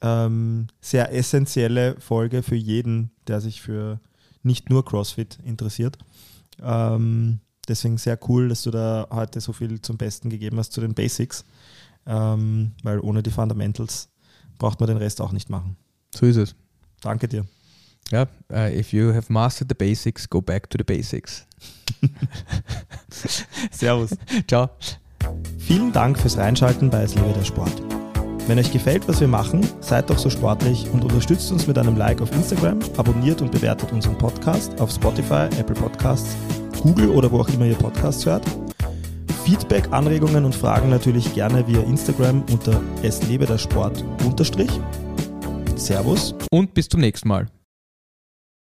ähm, sehr essentielle Folge für jeden, der sich für nicht nur CrossFit interessiert. Ähm, deswegen sehr cool, dass du da heute so viel zum Besten gegeben hast zu den Basics, ähm, weil ohne die Fundamentals braucht man den Rest auch nicht machen. So ist es. Danke dir. Ja, uh, if you have mastered the basics, go back to the basics. Servus. Ciao. Vielen Dank fürs Reinschalten bei Es lebe der Sport. Wenn euch gefällt, was wir machen, seid doch so sportlich und unterstützt uns mit einem Like auf Instagram, abonniert und bewertet unseren Podcast auf Spotify, Apple Podcasts, Google oder wo auch immer ihr Podcasts hört. Feedback, Anregungen und Fragen natürlich gerne via Instagram unter es lebe der Sport unterstrich. Servus. Und bis zum nächsten Mal.